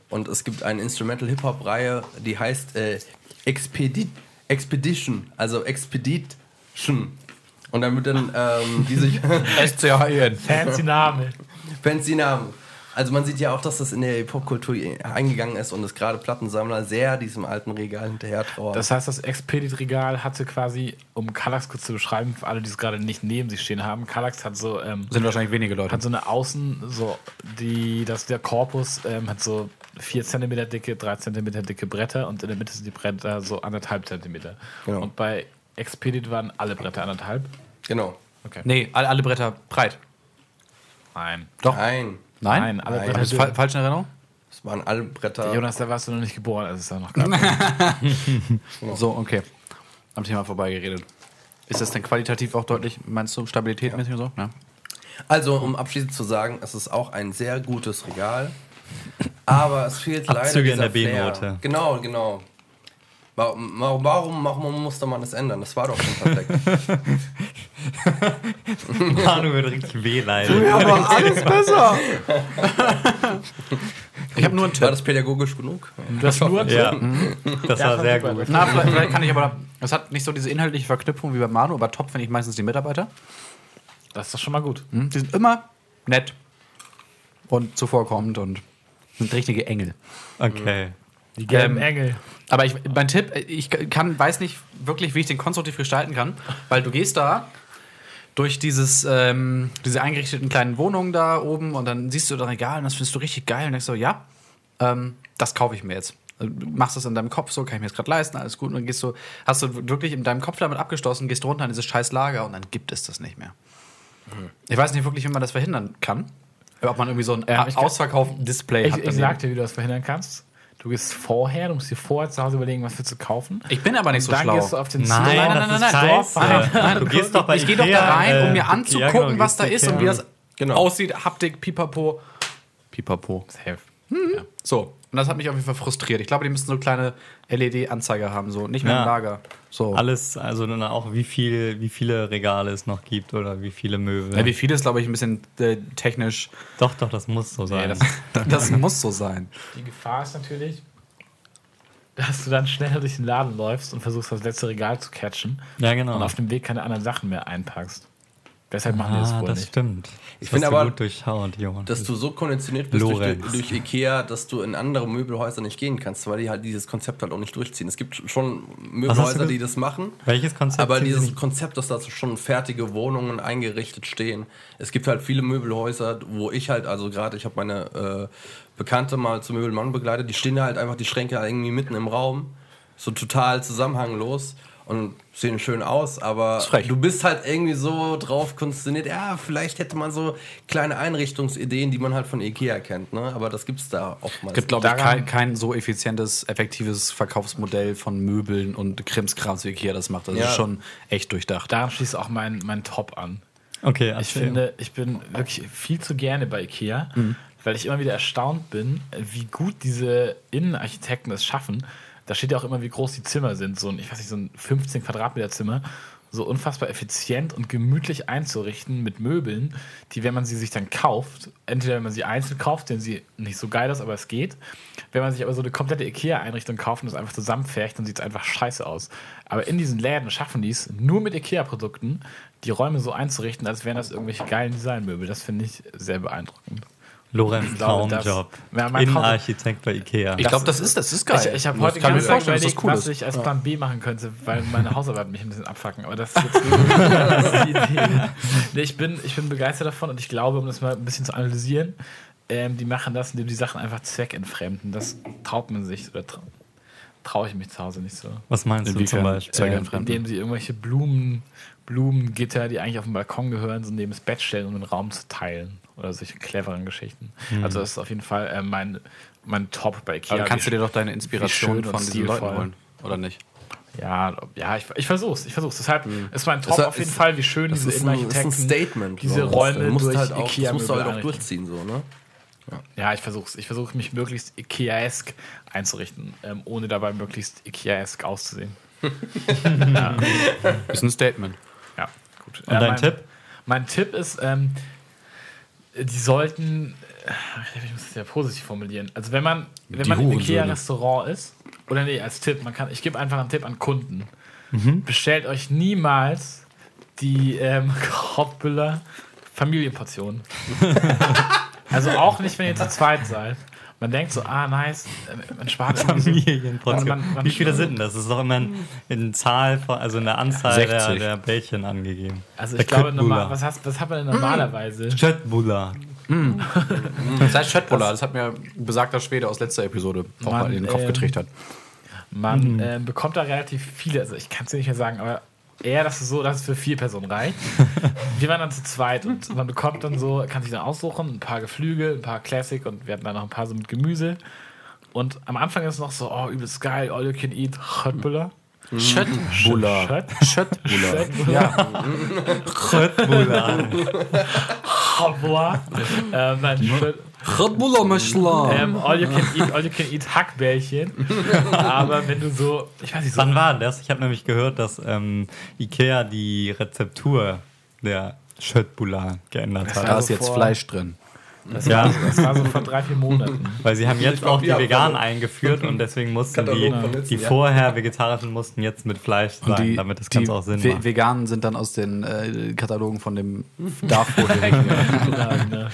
Und es gibt eine Instrumental Hip-Hop-Reihe, die heißt äh, Expedit Expedition, also Expedition. Und dann wird dann ähm, diese. S-C-H-I-N. Fancy Name. Fancy Name. Also man sieht ja auch, dass das in der Popkultur eingegangen ist und es gerade Plattensammler sehr diesem alten Regal hinterher trauern. Das heißt, das Expedit-Regal hatte quasi, um Kallax kurz zu beschreiben, für alle, die es gerade nicht neben sich stehen haben, Kallax hat so... Ähm, Sind wahrscheinlich wenige Leute. Hat so eine Außen, so die, das, der Korpus ähm, hat so 4 cm dicke, 3 cm dicke Bretter und in der Mitte sind die Bretter so anderthalb Zentimeter. Genau. Und bei Expedit waren alle Bretter anderthalb. Genau. Okay. Nee, alle, alle Bretter breit. Nein. Doch. Nein. Nein? Nein, alle Bretter. Habe ich falsche Erinnerung? Es waren alle Bretter. Jonas, da warst du noch nicht geboren, als es da noch gab. so, okay. Am Thema vorbeigeredet. Ist das denn qualitativ auch deutlich, meinst du, stabilitätmäßig ja. und so? Ja. Also, um abschließend zu sagen, es ist auch ein sehr gutes Regal. Aber es fehlt Abzüge leider in der B-Note. Genau, genau. Warum, warum, warum musste man das ändern? Das war doch schon perfekt. Manu wird richtig wehleiden. Ja, aber alles besser. ich habe nur einen Tipp. War das pädagogisch genug? Du hast nur einen ja. Das war sehr gut. Na, vielleicht, vielleicht, kann ich aber. Es hat nicht so diese inhaltliche Verknüpfung wie bei Manu, aber top finde ich meistens die Mitarbeiter. Das ist doch schon mal gut. Die sind immer nett und zuvorkommend und sind richtige Engel. Okay. Die gelben ähm, Engel. Aber ich, mein Tipp, ich kann, weiß nicht wirklich, wie ich den konstruktiv gestalten kann, weil du gehst da durch dieses, ähm, diese eingerichteten kleinen Wohnungen da oben und dann siehst du da Regal und das findest du richtig geil und denkst so, ja, ähm, das kaufe ich mir jetzt. Also, du machst das in deinem Kopf so, kann ich mir das gerade leisten, alles gut. Und dann gehst du, hast du wirklich in deinem Kopf damit abgeschlossen, gehst runter in dieses scheiß Lager und dann gibt es das nicht mehr. Mhm. Ich weiß nicht wirklich, wie man das verhindern kann. Ob man irgendwie so ein ja, ausverkauften Display ich, hat. Ich sag dir, wie du das verhindern kannst. Du gehst vorher, du musst dir vorher zu Hause überlegen, was willst du kaufen. Ich bin aber nicht so dann schlau. Dann gehst du auf den nein, nein, nein, nein, nein, nein, nein, Du gehst doch bei Ich gehe doch da rein, um mir anzugucken, was da ist und wie das genau. aussieht. Haptik, Pipapo. Pipapo. Safe. Hm. Ja. So, und das hat mich auf jeden Fall frustriert. Ich glaube, die müssen so kleine LED-Anzeiger haben, so nicht mehr ja. im Lager. So. Alles, also dann auch wie viel, wie viele Regale es noch gibt oder wie viele Möbel. Ja, wie viele ist, glaube ich, ein bisschen äh, technisch. Doch, doch, das muss so sein. Nee, das, das muss so sein. Die Gefahr ist natürlich, dass du dann schneller durch den Laden läufst und versuchst, das letzte Regal zu catchen. Ja, genau. Und auf dem Weg keine anderen Sachen mehr einpackst. Deshalb machen die das wohl das nicht. stimmt. Ich finde aber, dass du so konditioniert bist durch, durch, Ikea, dass du in andere Möbelhäuser nicht gehen kannst, weil die halt dieses Konzept halt auch nicht durchziehen. Es gibt schon Möbelhäuser, die das machen. Welches Konzept? Aber dieses Konzept, dass da schon fertige Wohnungen eingerichtet stehen. Es gibt halt viele Möbelhäuser, wo ich halt, also gerade, ich habe meine äh, Bekannte mal zum Möbelmann begleitet, die stehen halt einfach die Schränke irgendwie mitten im Raum, so total zusammenhanglos und sehen schön aus, aber du bist halt irgendwie so drauf konstationiert, ja, vielleicht hätte man so kleine Einrichtungsideen, die man halt von Ikea kennt, ne? aber das gibt es da oftmals. Es gibt, glaube ich, kein, kein, so effizientes, effektives Verkaufsmodell von Möbeln und Krimskrams wie Ikea das macht. Das ja. ist schon echt durchdacht. Daran schließt auch mein, mein Top an. Okay, ich finde, ich bin wirklich viel zu gerne bei Ikea, mhm. weil ich immer wieder erstaunt bin, wie gut diese Innenarchitekten es schaffen, da steht ja auch immer, wie groß die Zimmer sind. So ein, ich weiß nicht, so ein 15 Quadratmeter Zimmer. So unfassbar effizient und gemütlich einzurichten mit Möbeln, die, wenn man sie sich dann kauft, entweder wenn man sie einzeln kauft, denn sie nicht so geil ist, aber es geht. Wenn man sich aber so eine komplette IKEA-Einrichtung kauft und das einfach zusammenfärcht, dann sieht es einfach scheiße aus. Aber in diesen Läden schaffen die es, nur mit IKEA-Produkten, die Räume so einzurichten, als wären das irgendwelche geilen Designmöbel. Das finde ich sehr beeindruckend. Lorenz Traumjob. Innenarchitekt bei Ikea. Ich glaube, das ist, das ist geil. Ich, ich habe heute ganz Zeit überlegt, cool was ich als Plan B machen könnte, weil meine Hausarbeit mich ein bisschen abfacken. Aber das ist jetzt das die Idee. Nee, ich, bin, ich bin begeistert davon und ich glaube, um das mal ein bisschen zu analysieren, ähm, die machen das, indem die Sachen einfach zweckentfremden. Das traut man sich oder tra traue ich mich zu Hause nicht so. Was meinst du zum Beispiel? Ähm, indem sie irgendwelche Blumen, Blumengitter, die eigentlich auf dem Balkon gehören, so neben das Bett stellen, um den Raum zu teilen oder solche cleveren Geschichten. Mhm. Also das ist auf jeden Fall äh, mein, mein Top bei Ikea. Aber kannst du dir doch deine Inspiration von diesen Leuten holen, oder nicht? Ja, ja, ich, ich versuch's, ich versuch's. Deshalb mhm. ist mein Top ist, auf jeden ist, Fall, wie schön diese Innenarchitekten, Statement, diese Räume musst durch halt auch, Ikea musst du halt auch durchziehen, so, ne? Ja, ja ich versuch's. Ich versuche mich möglichst Ikea-esk einzurichten, ähm, ohne dabei möglichst Ikea-esk auszusehen. ja. Ist ein Statement. Ja, gut. Und äh, dein mein, Tipp? Mein Tipp ist, ähm, die sollten, ich muss das ja positiv formulieren. Also wenn man, wenn man im Ikea-Restaurant ist, oder nee, als Tipp, man kann, ich gebe einfach einen Tipp an Kunden. Mhm. Bestellt euch niemals die ähm, Rottbüller Familienportion. also auch nicht, wenn ihr zu zweit seid. Man denkt so, ah, nice, man spart Familienportion. Man, man, Wie viele sind das? Das ist doch immer in, in Zahl, von, also in der Anzahl der, der, Bällchen angegeben. Also ich der glaube, normal, was, hast, was hat man denn normalerweise? Schöttbulla. Mm. das heißt Schöttbulla, das hat mir besagter Schwede aus letzter Episode auch mal in den Kopf ähm, getrichtert. Man mhm. äh, bekommt da relativ viele, also ich kann es dir nicht mehr sagen, aber eher, dass es so, dass es für vier Personen reicht. wir waren dann zu zweit und man bekommt dann so, kann sich dann aussuchen, ein paar Geflügel, ein paar Classic und wir hatten dann noch ein paar so mit Gemüse. Und am Anfang ist es noch so, oh, übelst geil, all you can eat, Schöttbuller. Schöttbuller. Schöttbuller. Ja. Schöttbuller. Schöttbuller. ähm. Ähm, all, you can eat, all you can eat Hackbällchen. Aber wenn du so, ich weiß nicht so. Wann war das? Ich habe nämlich gehört, dass ähm, Ikea die Rezeptur der Schöttbula geändert hat. Da ist jetzt Fleisch drin. Das, ja. war, das war so vor drei, vier Monaten. Weil sie haben jetzt auch die Veganen eingeführt und deswegen mussten die, die vorher Vegetarischen mussten jetzt mit Fleisch sein, die, damit das Ganze auch Sinn macht. Veganen sind dann aus den äh, Katalogen von dem Darfur. genau, genau.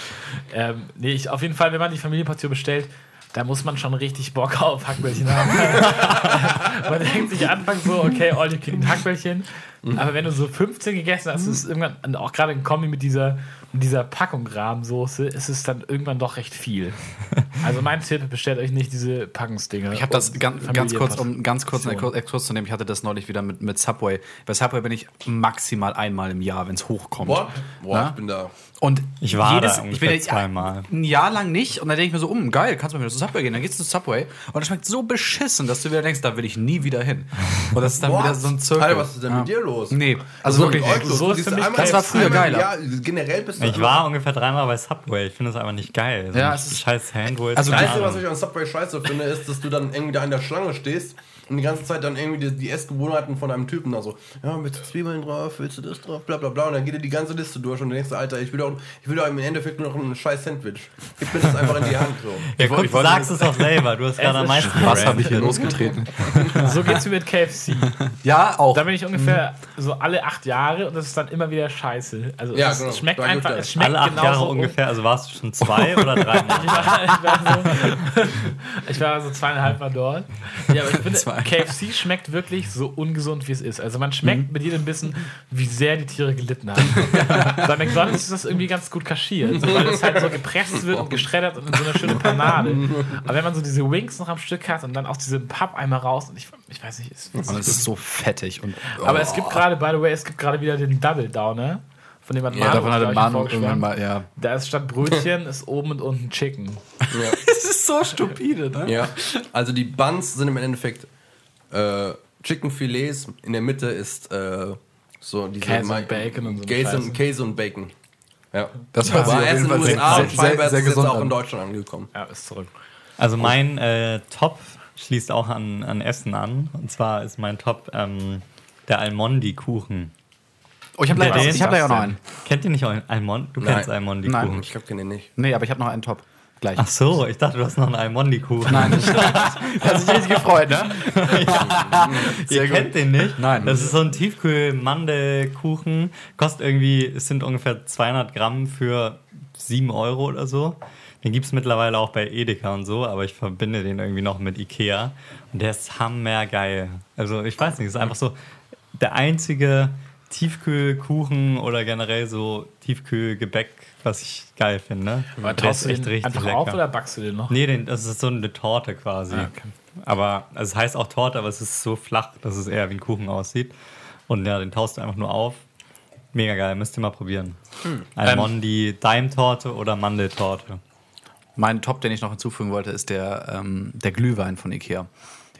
Ähm, nee, ich, auf jeden Fall, wenn man die Familienportion bestellt, da muss man schon richtig Bock auf Hackbällchen haben. man denkt sich anfangs so, okay, all you can eat Aber wenn du so 15 gegessen hast, ist es irgendwann, auch gerade in Kombi mit dieser in dieser Packung Rahmsoße ist es dann irgendwann doch recht viel. Also mein Tipp, bestellt euch nicht diese Packungsdinger. Ich habe das ganz, ganz kurz, um ganz kurz einen Exkurs zu nehmen, ich hatte das neulich wieder mit, mit Subway. Bei Subway bin ich maximal einmal im Jahr, wenn es hochkommt. Boah, Boah ich bin da. Und ich war jedes, da ich bin zweimal. Ein Jahr lang nicht und dann denke ich mir so, um, geil, kannst du mal wieder zu Subway gehen. Dann gehst du zu Subway und das schmeckt so beschissen, dass du wieder denkst, da will ich nie wieder hin. Und das ist dann wieder so ein Zirkel. Alter, was ist denn ja. mit dir los? Nee, also wirklich Eutlos. So ist einmal, das war früher geiler. Ja, generell bist du Ich war ungefähr dreimal bei Subway. Ich finde das einfach nicht geil. Ja, es ist scheiß Handwolf. Also das Einzige, was ich an Subway scheiße finde, ist, dass du dann irgendwie da in der Schlange stehst und die ganze Zeit dann irgendwie die, die Essgewohnheiten von einem Typen da so, ja, willst du Zwiebeln drauf, willst du das drauf, bla bla bla. Und dann geht dir die ganze Liste durch und du denkst, Alter, ich will doch, ich will doch im Endeffekt nur noch ein scheiß Sandwich. Gib mir das einfach in die Hand. So. Ja, guck, du sagst es doch selber, du hast gerade am meisten Was habe ich hier losgetreten? so geht's mir mit KFC. Ja, auch. Da bin ich ungefähr mhm. so alle acht Jahre und das ist dann immer wieder scheiße. Also ja, es, genau. schmeckt einfach, es schmeckt Alle acht Jahre ungefähr, also warst du schon zwei oder drei Mal? ich, war, ich, war so, ich war so zweieinhalb Mal dort. Ja, aber ich finde, KFC schmeckt wirklich so ungesund, wie es ist. Also man schmeckt mhm. mit jedem Bissen, wie sehr die Tiere gelitten haben. Bei McDonalds ist das irgendwie ganz gut kaschiert, so, weil es halt so gepresst wird und geschreddert und in so einer schönen Panade. Aber wenn man so diese Wings noch am Stück hat und dann auch diese Pappeimer raus und ich, ich weiß nicht, ist, ist, ist so fettig. Und, oh. Aber es gibt gerade, by the way, es gibt gerade wieder den Double Downer. Von dem hat ja, davon hatte Manu irgendwann mal, ja. Da ist statt Brötchen ist oben und unten Chicken. Ja. das ist so stupide, ne? Ja. Also die Buns sind im Endeffekt äh, Chicken Filets, in der Mitte ist äh, so diese Käse und Bacon und so. Käse und, Käse und Bacon. Ja. Das war ja. erst in den USA und scheinbar ist jetzt auch in Deutschland angekommen. Ja, ist zurück. Also mein äh, Top schließt auch an, an Essen an. Und zwar ist mein Top ähm, der Almondi-Kuchen. Oh, ich habe leider, ich hab leider noch einen. Kennt ihr nicht Almond? Du Nein. kennst Almondi-Kuchen? Nein, ich glaube, kenne nicht. Nee, aber ich habe noch einen Top gleich. Ach so, ich dachte, du hast noch einen Almondi-Kuchen. Nein, nicht. Hast dich richtig gefreut, ne? ja. Ihr gut. kennt den nicht? Nein. Das ist so ein Tiefkühl-Mandelkuchen. Kostet irgendwie, es sind ungefähr 200 Gramm für 7 Euro oder so. Den gibt es mittlerweile auch bei Edeka und so, aber ich verbinde den irgendwie noch mit Ikea. Und der ist hammergeil. Also ich weiß nicht, es ist einfach so der einzige Tiefkühlkuchen oder generell so Tiefkühlgebäck was ich geil finde. Ne? Aber der ist echt richtig einfach lecker. auf oder backst du den noch? Nee, den, das ist so eine Torte quasi. Ah, okay. Aber also es heißt auch Torte, aber es ist so flach, dass es eher wie ein Kuchen aussieht. Und ja, den taust du einfach nur auf. Mega geil, müsst ihr mal probieren. Hm. Almondi ähm, Daimtorte oder Mandeltorte. Mein Top, den ich noch hinzufügen wollte, ist der, ähm, der Glühwein von Ikea.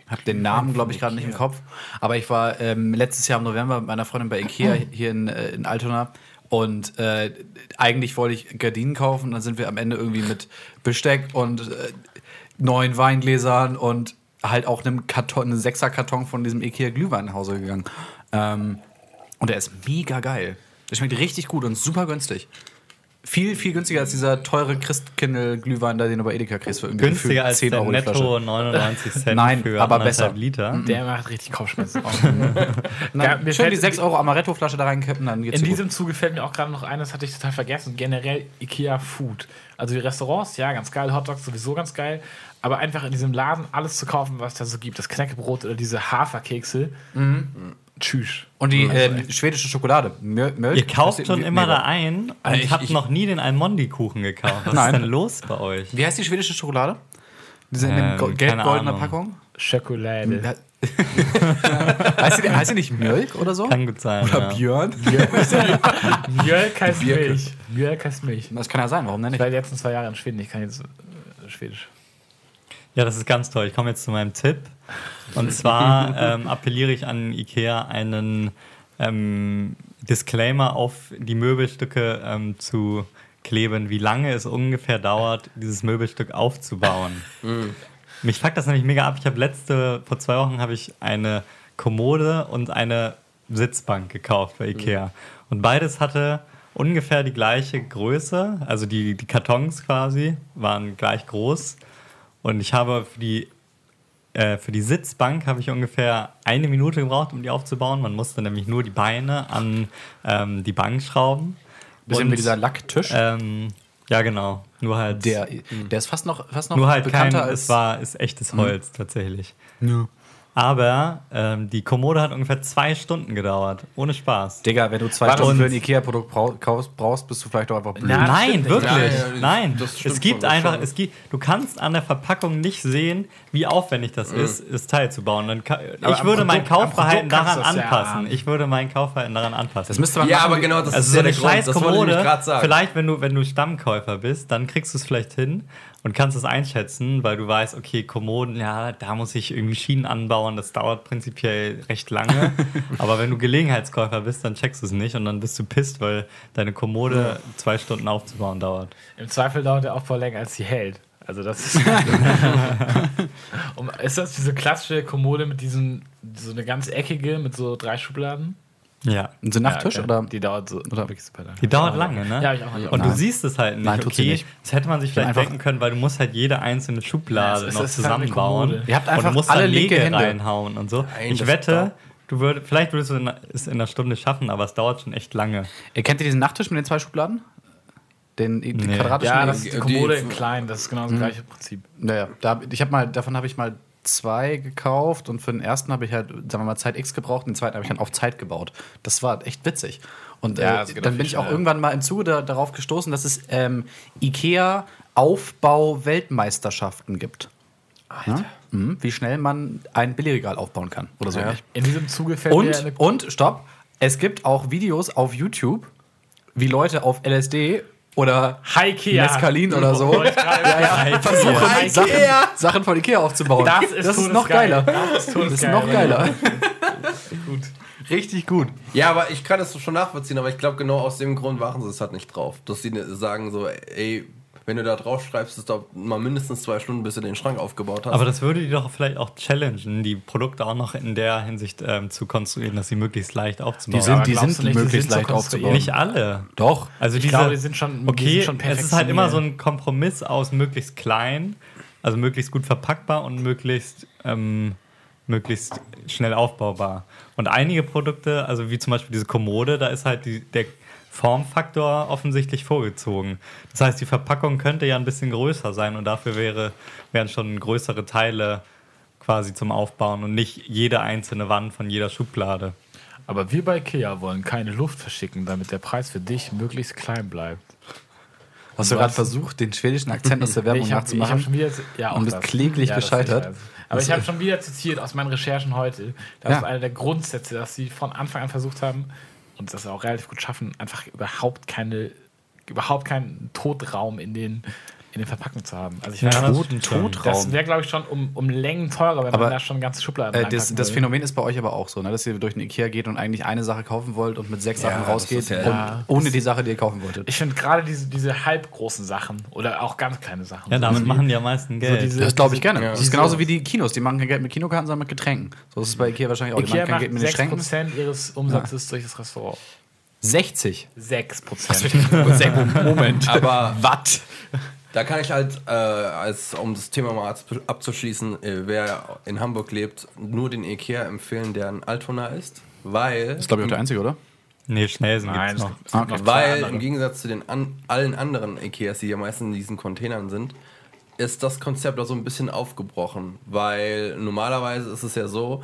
Ich habe den Namen, glaube ich, gerade nicht im Kopf. Aber ich war ähm, letztes Jahr im November mit meiner Freundin bei Ikea hier in, äh, in Altona und äh, eigentlich wollte ich Gardinen kaufen, dann sind wir am Ende irgendwie mit Besteck und äh, neuen Weingläsern und halt auch einem Karton, einem Sechserkarton von diesem Ikea Glühwein nach Hause gegangen. Ähm, und der ist mega geil. Der schmeckt richtig gut und super günstig. Viel, viel günstiger als dieser teure Christkindl-Glühwein, den du bei Edeka kriegst für irgendwie Günstiger als 10 Euro netto 99 Cent Nein, für aber besser. Liter. Der macht richtig Kopfschmerzen. Nein, ja, schön die 6 Euro Amaretto-Flasche da reinkippen, dann geht's In diesem Zuge fällt mir auch gerade noch ein, das hatte ich total vergessen, generell Ikea Food. Also die Restaurants, ja, ganz geil, Hotdogs sowieso ganz geil, aber einfach in diesem Laden alles zu kaufen, was da so gibt, das Knäckebrot oder diese Haferkekse. Mhm Tschüss. Und die äh, schwedische Schokolade. Milch. Ihr kauft schon immer da ein und ich, habt ich, noch nie den Almondi-Kuchen gekauft. Was Nein. ist denn los bei euch? Wie heißt die schwedische Schokolade? Diese in äh, gelb-goldener Packung? Schokolade. heißt, die, heißt die nicht Mjölk oder so? Kann gut sein. Oder ja. Björn? Mjölk heißt Milch. Mjölk heißt Milch. Das kann ja sein, warum denn nicht? Ich war die letzten zwei Jahre in Schweden, ich kann jetzt äh, Schwedisch. Ja, das ist ganz toll. Ich komme jetzt zu meinem Tipp. Und zwar ähm, appelliere ich an IKEA einen ähm, Disclaimer auf die Möbelstücke ähm, zu kleben, wie lange es ungefähr dauert, dieses Möbelstück aufzubauen. Mhm. Mich fuckt das nämlich mega ab. Ich habe letzte, vor zwei Wochen habe ich eine Kommode und eine Sitzbank gekauft bei Ikea. Mhm. Und beides hatte ungefähr die gleiche Größe, also die, die Kartons quasi waren gleich groß. Und ich habe für die, äh, für die Sitzbank habe ich ungefähr eine Minute gebraucht, um die aufzubauen. Man musste nämlich nur die Beine an ähm, die Bank schrauben. Bisschen wie dieser Lacktisch. Ähm, ja, genau. Nur halt. Der, der ist fast noch, fast noch nur halt bekannter kein, als. Es war ist echtes mhm. Holz mhm. tatsächlich. Ja. Aber ähm, die Kommode hat ungefähr zwei Stunden gedauert. Ohne Spaß. Digga, wenn du zwei Warte, Stunden für ein Ikea-Produkt brauchst, bist du vielleicht auch einfach blöd. Na, Nein, wirklich. Ja, ja, Nein. Es gibt einfach, es gibt, du kannst an der Verpackung nicht sehen, wie aufwendig das mhm. ist, das Teil zu bauen. Dann, ich würde mein Kaufverhalten daran anpassen. Ja. Ich würde mein Kaufverhalten daran anpassen. Das müsste man Ja, machen. aber genau, das also ist so eine scheiß Kommode. Vielleicht, wenn du, wenn du Stammkäufer bist, dann kriegst du es vielleicht hin. Und kannst es einschätzen, weil du weißt, okay, Kommoden, ja, da muss ich irgendwie Schienen anbauen, das dauert prinzipiell recht lange. Aber wenn du Gelegenheitskäufer bist, dann checkst du es nicht und dann bist du pisst, weil deine Kommode zwei Stunden aufzubauen dauert. Im Zweifel dauert der Aufbau länger, als sie hält. Also das ist. um, ist das diese klassische Kommode mit diesem, so eine ganz eckige mit so drei Schubladen? Ja. Und so Nachttisch Ja, okay. oder? Die dauert so Oder- wirklich super lange. Die dauert lange, ne? Ja, hab ich auch mal Und du Nein. siehst es halt nicht. Nein, tut sie okay, nicht. das hätte man sich vielleicht denken können, weil du musst halt jede einzelne Schublade Ja, noch halt zusammenbauen. Ihr habt und einfach du musst alle linke Nägel Hände. reinhauen und so. Nein, ich wette, du würd, vielleicht würdest du es in einer Stunde schaffen, aber es dauert schon echt lange. Ihr kennt ihr diesen Nachttisch mit den zwei Schubladen? Den, den Nee. quadratischen? Ja, das ist die die- Kommode in klein, das ist genau das gleiche Prinzip. Naja, da, ich habe mal, davon habe ich mal zwei gekauft und für den ersten habe ich halt, sagen wir mal, Zeit X gebraucht und den zweiten habe ich dann auf Zeit gebaut. Das war echt witzig. Und Ja, äh, dann bin ich auch irgendwann mal im Zuge da, darauf gestoßen, dass es ähm, IKEA Aufbau-Weltmeisterschaften gibt. Ja? Mhm, wie schnell man ein Billigregal aufbauen kann oder so. Ja. In diesem Zuge fällt mir Und, eine und, stopp, es gibt auch Videos auf YouTube, wie Leute auf LSD oder Ikea. Mescalin oder so ja, ja, versuchen. Sachen, Sachen von Ikea aufzubauen. Das ist noch todesgeil. geiler. Das ist Das ist todesgeil. noch geiler. Gut. Richtig gut. Ja, aber ich kann es schon nachvollziehen, aber ich glaube, genau aus dem Grund machen sie es halt nicht drauf. Dass sie sagen so, ey, wenn du da drauf schreibst, es dauert mal mindestens zwei Stunden, bis du den Schrank aufgebaut hast. Aber das würde die doch vielleicht auch challengen, die Produkte auch noch in der Hinsicht ähm, zu konstruieren, dass sie möglichst leicht aufzubauen Die sind, die sind nicht, die möglichst sind so leicht aufzubauen. Nicht alle. Doch. Also Ich diese, glaube, die sind schon- die okay, sind schon es ist halt immer so ein Kompromiss aus möglichst klein, also möglichst gut verpackbar und möglichst, ähm, möglichst schnell aufbaubar. Und einige Produkte, also wie zum Beispiel diese Kommode, da ist halt die, der Formfaktor offensichtlich vorgezogen. Das heißt, die Verpackung könnte ja ein bisschen größer sein und dafür wäre, wären schon größere Teile quasi zum Aufbauen und nicht jede einzelne Wand von jeder Schublade. Aber wir bei Ikea wollen keine Luft verschicken, damit der Preis für dich möglichst klein bleibt. Hast du gerade versucht, den schwedischen Akzent aus der Werbung ich habe hab nachzumachen? schon wieder, ja, auch Und bist das. kläglich das gescheitert. ich. Aber ich habe schon wieder zitiert aus meinen Recherchen heute. Das Ja. ist einer der Grundsätze, dass sie von Anfang an versucht haben und das auch relativ gut schaffen, einfach überhaupt keine, überhaupt keinen Todraum in den, in den Verpackungen zu haben. Also ich Ja, weiß, das Tot, stimmt schon. Todraum. das wäre, glaube ich, schon um, um Längen teurer, wenn Aber, man da schon ganze Schubladen Äh, das, das. Phänomen ist bei euch aber auch so, ne? dass ihr durch den Ikea geht und eigentlich eine Sache kaufen wollt und mit sechs Ja, Sachen rausgeht ja- und Ja. ohne die Sache, die ihr kaufen wolltet. Ich finde gerade diese, diese halbgroßen Sachen oder auch ganz kleine Sachen. Ja, so damit wie- machen die am meisten Geld. diese- Das glaube ich gerne. Ja. Das ist genauso wie die Kinos. Die machen kein Geld mit Kinokarten, sondern mit Getränken. So ist es bei Ikea wahrscheinlich auch. Die Ikea machen kein macht Geld mit den Schränken. 6% ihres Umsatzes durch das Restaurant. 60. 6%. Moment. Aber Was? Da kann ich halt, äh, als, um das Thema mal abzu- abzuschließen, äh, wer in Hamburg lebt, nur den Ikea empfehlen, der in Altona ist. Weil, Das ist, glaube ich, auch der einzige, oder? nee, Schnellsen Nein, noch. gibt, es gibt Ah, noch zwei weil im Gegensatz zu den an, allen anderen Ikeas, die ja meistens in diesen Containern sind, ist das Konzept auch so ein bisschen aufgebrochen. Weil normalerweise ist es ja so,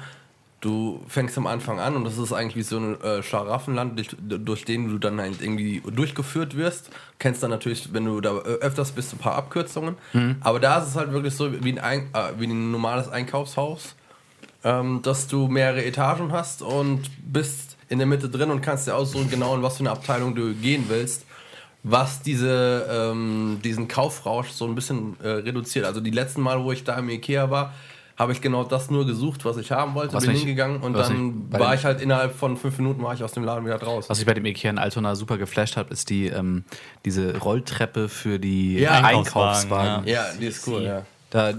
du fängst am Anfang an und das ist eigentlich wie so ein äh, Schlaraffenland, durch, durch den du dann halt irgendwie durchgeführt wirst. Kennst dann natürlich, wenn du da äh, öfters bist, ein paar Abkürzungen. Aber da ist es halt wirklich so wie ein, ein, äh, wie ein normales Einkaufshaus, ähm, dass du mehrere Etagen hast und bist in der Mitte drin und kannst dir aussuchen, genau in was für eine Abteilung du gehen willst. Was diese, ähm, diesen Kaufrausch so ein bisschen äh, reduziert. Also die letzten Mal, wo ich da im Ikea war, habe ich genau das nur gesucht, was ich haben wollte, Was bin mich- hingegangen und dann bei war ich halt innerhalb von fünf Minuten war ich aus dem Laden wieder draußen. Was ich bei dem Ikea in Altona super geflasht habe, ist die, ähm, diese Rolltreppe für die Ja, Einkaufswagen, Einkaufswagen. ja, die ist cool, ja. Da,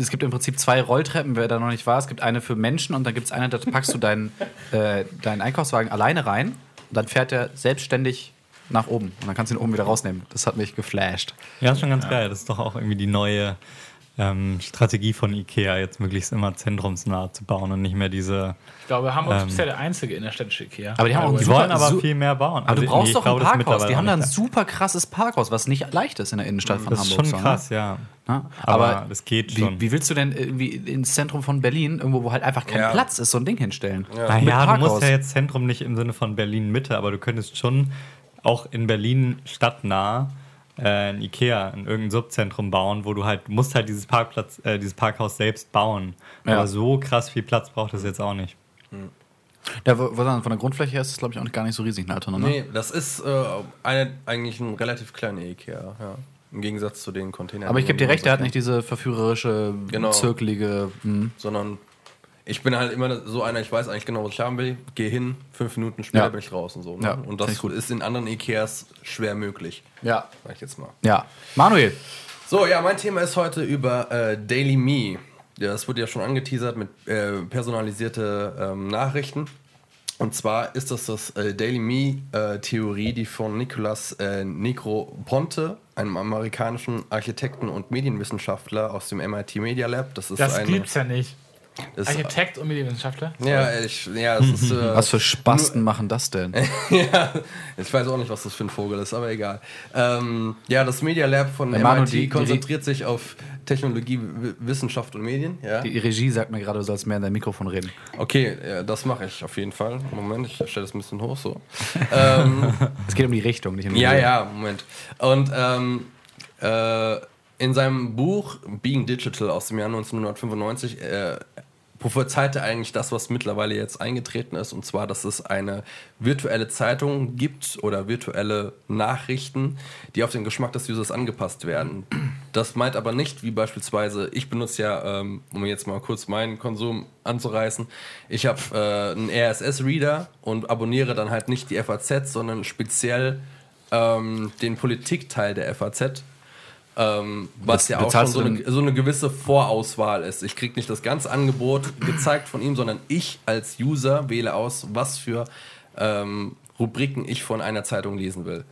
es gibt im Prinzip zwei Rolltreppen, wer da noch nicht war. Es gibt eine für Menschen und dann gibt es eine, da packst du deinen, äh, deinen Einkaufswagen alleine rein und dann fährt er selbstständig nach oben. Und dann kannst du ihn oben wieder rausnehmen. Das hat mich geflasht. Ja, ist schon ganz geil. Das ist doch auch irgendwie die neue ähm, Strategie von Ikea, jetzt möglichst immer zentrumsnah zu bauen und nicht mehr diese. Ich glaube, Hamburg Ähm, ist bisher der einzige innerstädtische Ikea. Aber die haben auch Die wollen aber viel mehr bauen. Aber du Also, brauchst nee, ich doch ein das Parkhaus. Die haben da auch ein super krasses Parkhaus, was nicht leicht ist in der Innenstadt von mehr. Das ist Hamburg. schon so, krass, ja. Ne? Ja? Aber das geht wie, schon. Wie willst du denn irgendwie ins Zentrum von Berlin, irgendwo, wo halt einfach kein Ja. Platz ist, so ein Ding hinstellen? Mit Naja, du musst ja jetzt Zentrum nicht im Sinne von Berlin Mitte, aber du könntest schon auch in Berlin stadtnah äh, ein Ikea in irgendein Subzentrum bauen, wo du halt musst halt dieses Parkplatz, äh, dieses Parkhaus selbst bauen. Ja. Aber so krass viel Platz braucht es jetzt auch nicht. Ja, wo, wo dann von der Grundfläche her ist es, glaube ich, auch gar nicht so riesig in Altona, ne? Nee, das ist äh, eine, eigentlich ein relativ kleiner Ikea, ja. Im Gegensatz zu den Containern. Aber ich gebe dir recht, er hat nicht diese verführerische, genau. zirkelige. Mh. Sondern ich bin halt immer so einer, ich weiß eigentlich genau, was ich haben will, gehe hin, fünf Minuten später ja. bin ich raus und so. Ne? Ja, und das ist in anderen Ikeas schwer möglich. Ja. Sag ich jetzt mal. Ja. Manuel. So, ja, mein Thema ist heute über äh, Daily Me. Ja, das wurde ja schon angeteasert mit äh, personalisierte ähm, Nachrichten. Und zwar ist das das äh, Daily Me-Theorie, äh, die von Nicolas äh, Negroponte, einem amerikanischen Architekten und Medienwissenschaftler aus dem MIT Media Lab. Das, ist das eine, gibt's ja nicht. Ist, Architekt und Medienwissenschaftler? Ja, ich, ja es ist, äh, Was für Spasten machen das denn? ja, ich weiß auch nicht, was das für ein Vogel ist, aber egal. Ähm, ja, das Media Lab von ja, MIT die, konzentriert die, sich auf Technologie, Wissenschaft und Medien. Ja. Die Regie sagt mir gerade, du sollst mehr in dein Mikrofon reden. Okay, ja, das mache ich auf jeden Fall. Moment, ich stelle das ein bisschen hoch so. ähm, es geht um die Richtung, nicht um die Ja, Richtung. ja, Moment. Und ähm, äh, in seinem Buch Being Digital aus dem Jahr 1995 äh, prophezeite eigentlich das, was mittlerweile jetzt eingetreten ist, und zwar, dass es eine virtuelle Zeitung gibt oder virtuelle Nachrichten, die auf den Geschmack des Users angepasst werden. Das meint aber nicht, wie beispielsweise, ich benutze ja, ähm, um jetzt mal kurz meinen Konsum anzureißen, ich habe äh, einen RSS-Reader und abonniere dann halt nicht die FAZ, sondern speziell ähm, den Politikteil der FAZ ähm, was das ja auch schon so eine, so eine, gewisse Vorauswahl ist. Ich kriege nicht das ganze Angebot gezeigt von ihm, sondern ich als User wähle aus, was für ähm, Rubriken ich von einer Zeitung lesen will.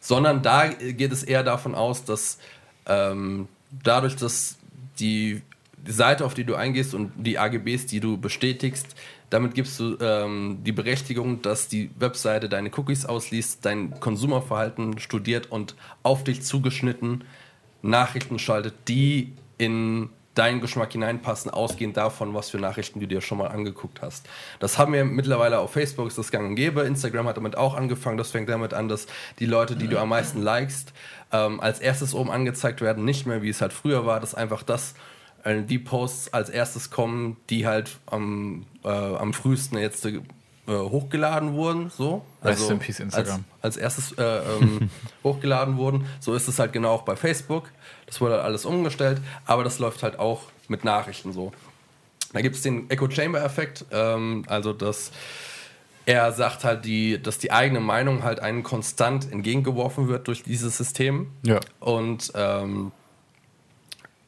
Sondern da geht es eher davon aus, dass ähm, dadurch, dass die, die Seite, auf die du eingehst und die AGBs, die du bestätigst, damit gibst du ähm, die Berechtigung, dass die Webseite deine Cookies ausliest, dein Konsumerverhalten studiert und auf dich zugeschnitten Nachrichten schaltet, die in deinen Geschmack hineinpassen, ausgehend davon, was für Nachrichten du dir schon mal angeguckt hast. Das haben wir mittlerweile auf Facebook, ist das gang und gäbe. Instagram hat damit auch angefangen. Das fängt damit an, dass die Leute, die du am meisten likest, ähm, als erstes oben angezeigt werden. Nicht mehr, wie es halt früher war, dass einfach das äh, die Posts als erstes kommen, die halt am, äh, am frühesten jetzt äh, hochgeladen wurden. So. Also in Peace Instagram. Als, als erstes äh, ähm, hochgeladen wurden. So ist es halt genau auch bei Facebook. Das wurde halt alles umgestellt, aber das läuft halt auch mit Nachrichten so. Da gibt es den Echo Chamber Effekt, ähm, also dass er sagt halt, die, dass die eigene Meinung halt einen konstant entgegengeworfen wird durch dieses System. Ja. Und ähm,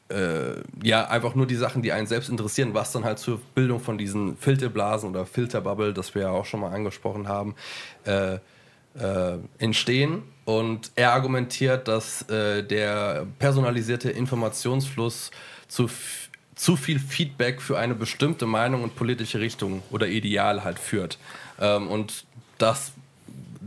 äh, ja, einfach nur die Sachen, die einen selbst interessieren, was dann halt zur Bildung von diesen Filterblasen oder Filterbubble, das wir ja auch schon mal angesprochen haben, äh, äh, entstehen. Und er argumentiert, dass äh, der personalisierte Informationsfluss zu, zu viel Feedback für eine bestimmte Meinung und politische Richtung oder Ideal halt führt. Ähm, und das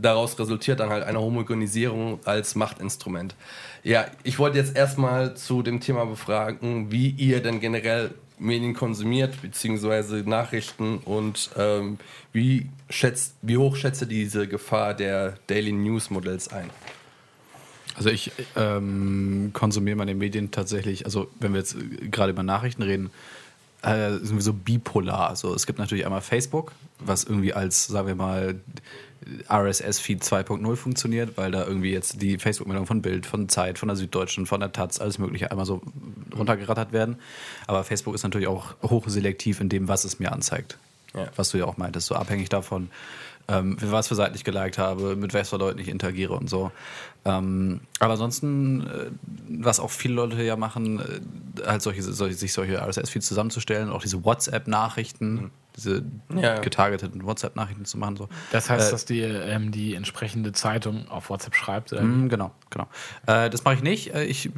daraus resultiert dann halt eine Homogenisierung als Machtinstrument. Ja, ich wollte jetzt erstmal zu dem Thema befragen, wie ihr denn generell Medien konsumiert, beziehungsweise Nachrichten und ähm, wie, schätzt, wie hoch schätze diese Gefahr der Daily News Modells ein? Also ich ähm, konsumiere meine Medien tatsächlich, also wenn wir jetzt gerade über Nachrichten reden, äh, sind wir so bipolar. Also es gibt natürlich einmal Facebook, was irgendwie als, sagen wir mal, RSS-Feed 2.0 funktioniert, weil da irgendwie jetzt die Facebook-Meldung von Bild, von Zeit, von der Süddeutschen, von der Taz, alles Mögliche einmal so runtergerattert werden. Aber Facebook ist natürlich auch hochselektiv in dem, was es mir anzeigt. Ja. Was du ja auch meintest, so abhängig davon, ähm, was für Seiten ich geliked habe, mit welchen Leuten ich interagiere und so. Ähm, aber ansonsten, äh, was auch viele Leute ja machen, äh, halt solche, solche, sich solche RSS-Feeds zusammenzustellen, auch diese WhatsApp-Nachrichten. Mhm diese ja. getargeteten WhatsApp-Nachrichten zu machen. So. Das heißt, äh, dass die, ähm, die entsprechende Zeitung auf WhatsApp schreibt? Oder? Mm, genau, genau. Äh, das mache ich nicht. Äh, ich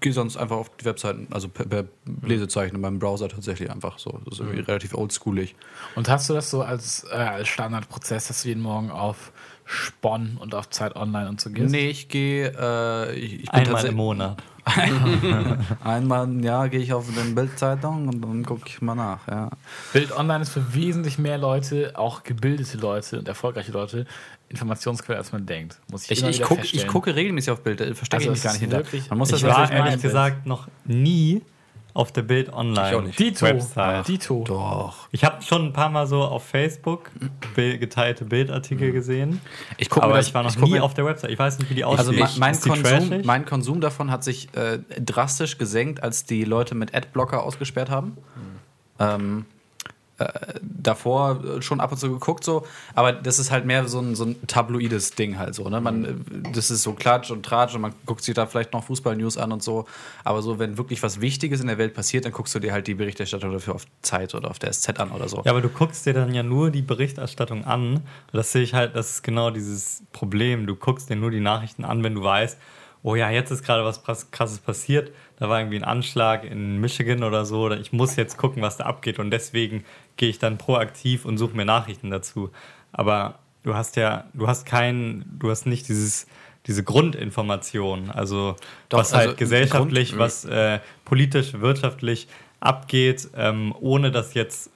gehe sonst einfach auf die Webseiten, also per, per Lesezeichen in meinem Browser tatsächlich einfach so. Das ist irgendwie mhm. relativ oldschoolig. Und hast du das so als, äh, als Standardprozess, dass du jeden Morgen auf Spon und auf Zeit Online und so gehst? Nee, ich gehe. Äh, ich, ich Einmal im Monat. Einmal ja gehe ich auf eine Bildzeitung und dann gucke ich mal nach. Ja. Bild Online ist für wesentlich mehr Leute, auch gebildete Leute und erfolgreiche Leute, Informationsquelle, als man denkt. Muss ich, ich, ich, guck, ich gucke regelmäßig auf Bilder, verstecke also ich mich gar nicht hinter. Man muss ich das war ehrlich gesagt noch nie auf der Bild Online Dito. Website. Dito. Doch. Ich habe schon ein paar Mal so auf Facebook geteilte Bildartikel gesehen. Ich guck aber das, ich war noch ich nie auf der Website. Ich weiß nicht, wie die aussieht. Also mein, Konsum, mein Konsum davon hat sich äh, drastisch gesenkt, als die Leute mit Adblocker ausgesperrt haben. Mhm. Ähm, äh, davor schon ab und zu geguckt, so, aber das ist halt mehr so ein, so ein tabloides Ding halt so. Ne? Man, das ist so Klatsch und Tratsch und man guckt sich da vielleicht noch Fußball-News an und so. Aber so, wenn wirklich was Wichtiges in der Welt passiert, dann guckst du dir halt die Berichterstattung dafür auf Zeit oder auf der SZ an oder so. Ja, aber du guckst dir dann ja nur die Berichterstattung an. Das sehe ich halt, das ist genau dieses Problem. Du guckst dir nur die Nachrichten an, wenn du weißt, oh ja, jetzt ist gerade was krasses passiert da war irgendwie ein Anschlag in Michigan oder so, oder ich muss jetzt gucken, was da abgeht und deswegen gehe ich dann proaktiv und suche mir Nachrichten dazu. Aber du hast ja, du hast kein, du hast nicht dieses, diese Grundinformation, also Doch, was halt also gesellschaftlich, Grund, was äh, politisch, wirtschaftlich abgeht, ähm, ohne dass jetzt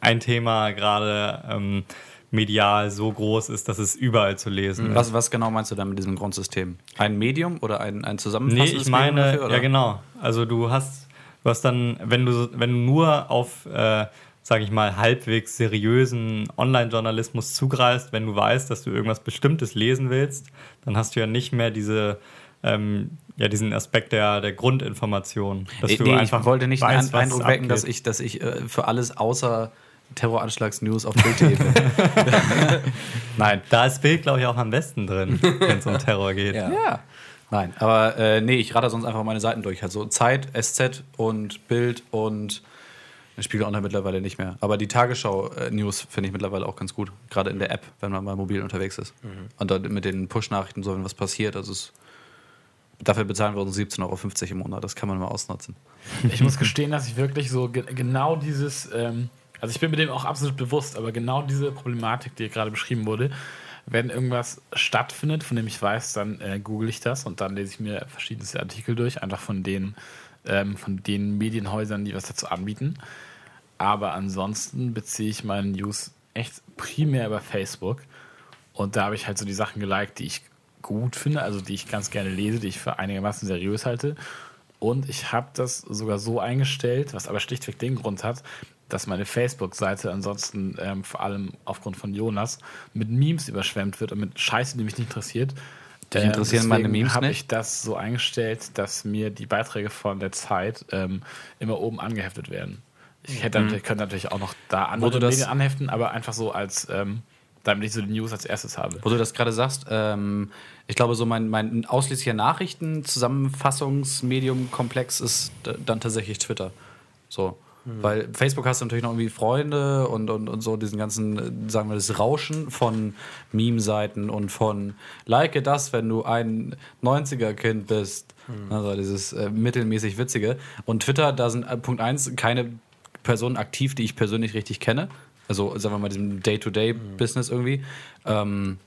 ein Thema gerade ähm, medial so groß ist, dass es überall zu lesen ist. Was, was genau meinst du dann mit diesem Grundsystem? Ein Medium oder ein, ein zusammenfassendes Nee, ich meine, dafür, ja genau. Also du hast, du hast dann, wenn du, wenn du nur auf, äh, sage ich mal, halbwegs seriösen Online-Journalismus zugreifst, wenn du weißt, dass du irgendwas Bestimmtes lesen willst, dann hast du ja nicht mehr diese ähm, ja, diesen Aspekt der, der Grundinformation. Dass du nee, einfach ich wollte nicht weißt, den Eindruck wecken, dass ich, dass ich äh, für alles außer Terroranschlagsnews auf Bild.de. Nein. Da ist Bild, glaube ich, auch am besten drin, wenn es um Terror geht. Ja. ja. Nein, aber äh, nee, ich rate sonst einfach meine Seiten durch. Also Zeit, SZ und Bild und Spiegel Online mittlerweile nicht mehr. Aber die Tagesschau-News finde ich mittlerweile auch ganz gut. Gerade in der App, wenn man mal mobil unterwegs ist. Mhm. Und dann mit den Push-Nachrichten, so wenn was passiert. Also es, dafür bezahlen wir uns 17,50 Euro im Monat. Das kann man mal ausnutzen. Ich muss gestehen, dass ich wirklich so ge genau dieses. Ähm also ich bin mir dem auch absolut bewusst, aber genau diese Problematik, die gerade beschrieben wurde, wenn irgendwas stattfindet, von dem ich weiß, dann äh, google ich das und dann lese ich mir verschiedenste Artikel durch, einfach von den, ähm, von den Medienhäusern, die was dazu anbieten. Aber ansonsten beziehe ich meine News echt primär über Facebook. Und da habe ich halt so die Sachen geliked, die ich gut finde, also die ich ganz gerne lese, die ich für einigermaßen seriös halte. Und ich habe das sogar so eingestellt, was aber schlichtweg den Grund hat, dass meine Facebook-Seite ansonsten ähm, vor allem aufgrund von Jonas mit Memes überschwemmt wird und mit Scheiße, die mich nicht interessiert. Dich interessieren meine Memes habe ich das so eingestellt, dass mir die Beiträge von der Zeit ähm, immer oben angeheftet werden. Ich hätte mhm. natürlich, könnte natürlich auch noch da andere Medien anheften, aber einfach so als, ähm, damit ich so die News als erstes habe. Wo du das gerade sagst, ähm, ich glaube, so mein, mein ausschließlicher Nachrichten-Zusammenfassungsmedium-Komplex ist dann tatsächlich Twitter. So. Mhm. Weil Facebook hast du natürlich noch irgendwie Freunde und, und, und so diesen ganzen, sagen wir das Rauschen von Meme-Seiten und von like das, wenn du ein 90er-Kind bist. Mhm. Also dieses äh, mittelmäßig Witzige. Und Twitter, da sind äh, Punkt 1 keine Personen aktiv, die ich persönlich richtig kenne. Also sagen wir mal diesem Day-to-Day-Business mhm. irgendwie. Ähm,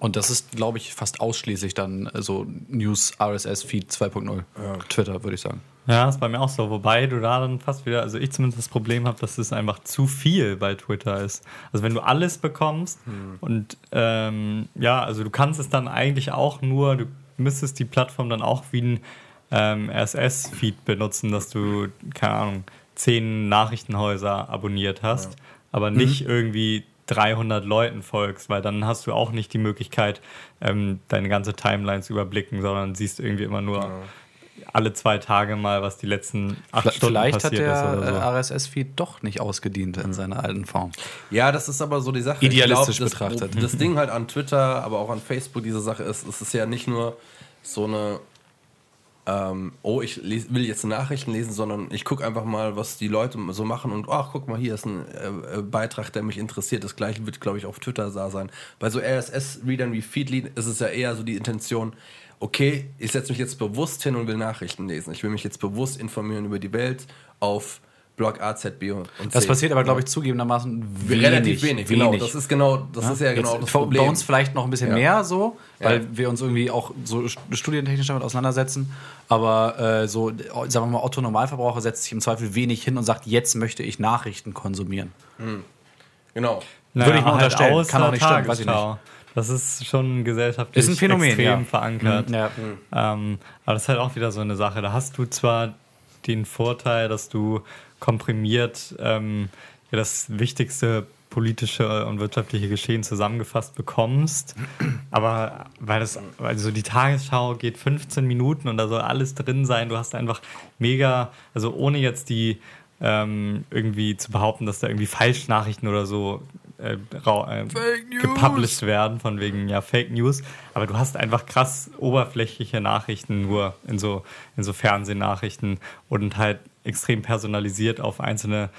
und das ist, glaube ich, fast ausschließlich dann so News RSS Feed 2.0. Ja. Twitter, würde ich sagen. Ja, ist bei mir auch so. Wobei du da dann fast wieder, also ich zumindest das Problem habe, dass es einfach zu viel bei Twitter ist. Also wenn du alles bekommst hm. und ähm, ja, also du kannst es dann eigentlich auch nur, du müsstest die Plattform dann auch wie ein ähm, RSS-Feed benutzen, dass du, keine Ahnung, zehn Nachrichtenhäuser abonniert hast, ja. aber nicht mhm. irgendwie 300 Leuten folgst, weil dann hast du auch nicht die Möglichkeit, ähm, deine ganze Timeline zu überblicken, sondern siehst irgendwie immer nur ja alle zwei Tage mal, was die letzten acht Vielleicht Stunden passiert ist. Vielleicht hat der so. RSS-Feed doch nicht ausgedient in seiner alten Form. Ja, das ist aber so die Sache. Idealistisch glaub, das, betrachtet. Das Ding halt an Twitter, aber auch an Facebook, diese Sache ist, es ist ja nicht nur so eine ähm, oh, ich will jetzt Nachrichten lesen, sondern ich gucke einfach mal, was die Leute so machen und ach, guck mal, hier ist ein äh, äh Beitrag, der mich interessiert. Das gleiche wird, glaube ich, auf Twitter da sein. Bei so RSS-Readern wie Feedly ist es ja eher so die Intention, okay, ich setze mich jetzt bewusst hin und will Nachrichten lesen. Ich will mich jetzt bewusst informieren über die Welt auf Blog A, Z, B und C. Das passiert aber, glaube ich, zugegebenermaßen wenig. Relativ wenig, genau. Das ist genau, das ja? ist ja genau Jetzt das Problem. Bei uns vielleicht noch ein bisschen ja. mehr so, weil ja. wir uns irgendwie auch so studientechnisch damit auseinandersetzen. Aber äh, so, sagen wir mal, Otto Normalverbraucher setzt sich im Zweifel wenig hin und sagt, jetzt möchte ich Nachrichten konsumieren. Hm. Genau. Naja, Würde ich mal halt unterstellen. Kann auch nicht stimmen, weiß ich nicht. Das ist schon gesellschaftlich ist ein Phänomen, extrem ja. verankert. Mhm. Ja. Ähm, aber das ist halt auch wieder so eine Sache. Da hast du zwar den Vorteil, dass du komprimiert ähm, ja, das wichtigste politische und wirtschaftliche Geschehen zusammengefasst bekommst. Aber weil das, also die Tagesschau geht 15 Minuten und da soll alles drin sein. Du hast einfach mega, also ohne jetzt die ähm, irgendwie zu behaupten, dass da irgendwie Falschnachrichten oder so äh, äh, gepublished werden, von wegen ja Fake News. Aber du hast einfach krass oberflächliche Nachrichten nur in so, in so Fernsehnachrichten und halt extrem personalisiert auf einzelne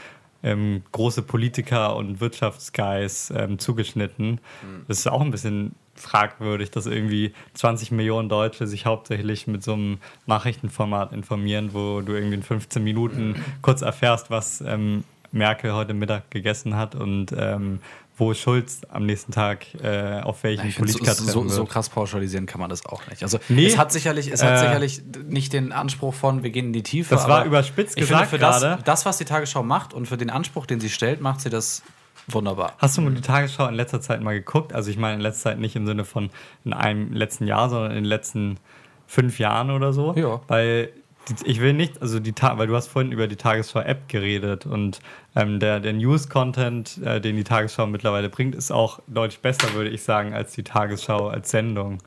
ähm, große Politiker und Wirtschaftsguys ähm, zugeschnitten. Mhm. Das ist auch ein bisschen fragwürdig, dass irgendwie 20 Millionen Deutsche sich hauptsächlich mit so einem Nachrichtenformat informieren, wo du irgendwie in 15 Minuten kurz erfährst, was ähm, Merkel heute Mittag gegessen hat und ähm, wo Schulz am nächsten Tag äh, auf welchen Politiker so, so, so, krass pauschalisieren kann man das auch nicht. Also nee, es hat sicherlich, es hat äh, sicherlich nicht den Anspruch von, wir gehen in die Tiefe. Das war überspitzt gesagt finde, für das, das, was die Tagesschau macht und für den Anspruch, den sie stellt, macht sie das wunderbar. Hast du die Tagesschau in letzter Zeit mal geguckt? Also ich meine in letzter Zeit nicht im Sinne von in einem letzten Jahr, sondern in den letzten fünf Jahren oder so. Ja. Weil ich will nicht, also die weil du hast vorhin über die Tagesschau-App geredet und ähm, der, der News-Content, äh, den die Tagesschau mittlerweile bringt, ist auch deutlich besser, würde ich sagen, als die Tagesschau als Sendung. Mhm.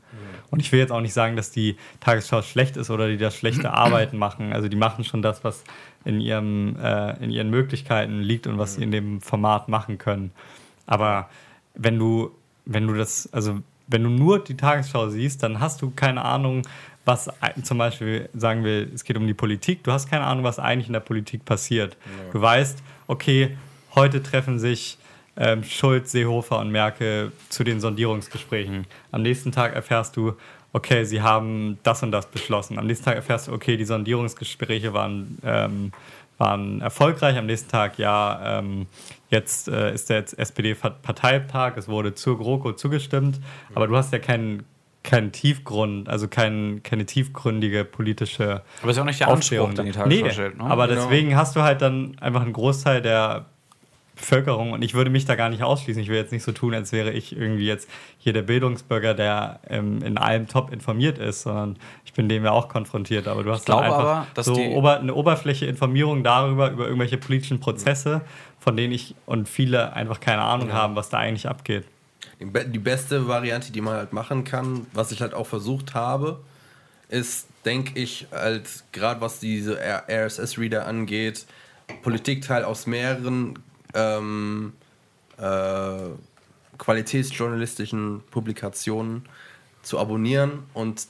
Und ich will jetzt auch nicht sagen, dass die Tagesschau schlecht ist oder die da schlechte Arbeiten machen. Also die machen schon das, was in, ihrem, äh, in ihren Möglichkeiten liegt und was mhm. sie in dem Format machen können. Aber wenn du, wenn du das, also wenn du nur die Tagesschau siehst, dann hast du keine Ahnung, was zum Beispiel sagen wir, es geht um die Politik, du hast keine Ahnung, was eigentlich in der Politik passiert. Ja. Du weißt, okay, heute treffen sich ähm, Schulz, Seehofer und Merkel zu den Sondierungsgesprächen. Am nächsten Tag erfährst du, okay, sie haben das und das beschlossen. Am nächsten Tag erfährst du, okay, die Sondierungsgespräche waren, ähm, waren erfolgreich. Am nächsten Tag, ja, ähm, jetzt äh, ist der SPD-Parteitag, es wurde zur GroKo zugestimmt, aber du hast ja keinen keinen Tiefgrund, also kein, keine tiefgründige politische. Aber ist ja auch nicht der Anspruch, den die Tagesschau nee, stellt. Ne? Aber genau. deswegen hast du halt dann einfach einen Großteil der Bevölkerung und ich würde mich da gar nicht ausschließen. Ich will jetzt nicht so tun, als wäre ich irgendwie jetzt hier der Bildungsbürger, der ähm, in allem top informiert ist, sondern ich bin dem ja auch konfrontiert. Aber du hast dann einfach aber, so ober eine Oberfläche Informierung darüber, über irgendwelche politischen Prozesse, von denen ich und viele einfach keine Ahnung ja. haben, was da eigentlich abgeht die beste Variante, die man halt machen kann, was ich halt auch versucht habe, ist, denke ich, halt gerade was diese RSS-Reader angeht, Politikteil aus mehreren ähm, äh, qualitätsjournalistischen Publikationen zu abonnieren und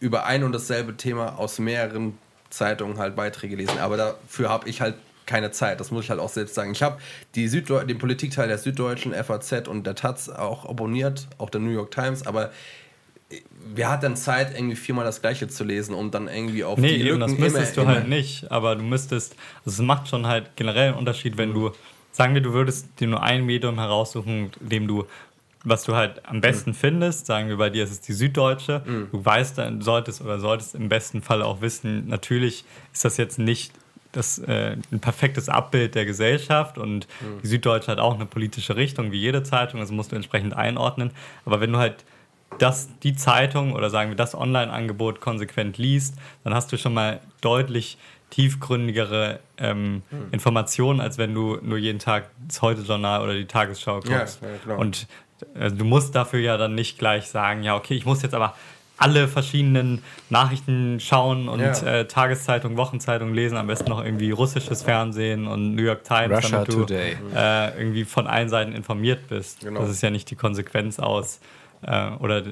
über ein und dasselbe Thema aus mehreren Zeitungen halt Beiträge lesen. Aber dafür habe ich halt keine Zeit. Das muss ich halt auch selbst sagen. Ich habe den Politikteil der Süddeutschen, FAZ und der Taz auch abonniert, auch der New York Times, aber wer hat dann Zeit, irgendwie viermal das Gleiche zu lesen und dann irgendwie auf nee, die eben, Lücken das müsstest immer, du halt nicht, aber du müsstest, also es macht schon halt generell einen Unterschied, wenn mhm. du, sagen wir, du würdest dir nur ein Medium heraussuchen, dem du was du halt am besten mhm. findest, sagen wir bei dir ist es die Süddeutsche, mhm. du weißt dann, solltest oder solltest im besten Fall auch wissen, natürlich ist das jetzt nicht das, äh, ein perfektes Abbild der Gesellschaft und mhm. die Süddeutsche hat auch eine politische Richtung, wie jede Zeitung, das musst du entsprechend einordnen. Aber wenn du halt das, die Zeitung oder sagen wir das Online-Angebot konsequent liest, dann hast du schon mal deutlich tiefgründigere ähm, mhm. Informationen, als wenn du nur jeden Tag das Heute-Journal oder die Tagesschau guckst. Ja, ja, und äh, du musst dafür ja dann nicht gleich sagen, ja, okay, ich muss jetzt aber alle verschiedenen Nachrichten schauen und ja. äh, Tageszeitung, Wochenzeitung lesen, am besten noch irgendwie russisches Fernsehen und New York Times, Russia damit du Today. Äh, irgendwie von allen Seiten informiert bist. Genau. Das ist ja nicht die Konsequenz aus äh, oder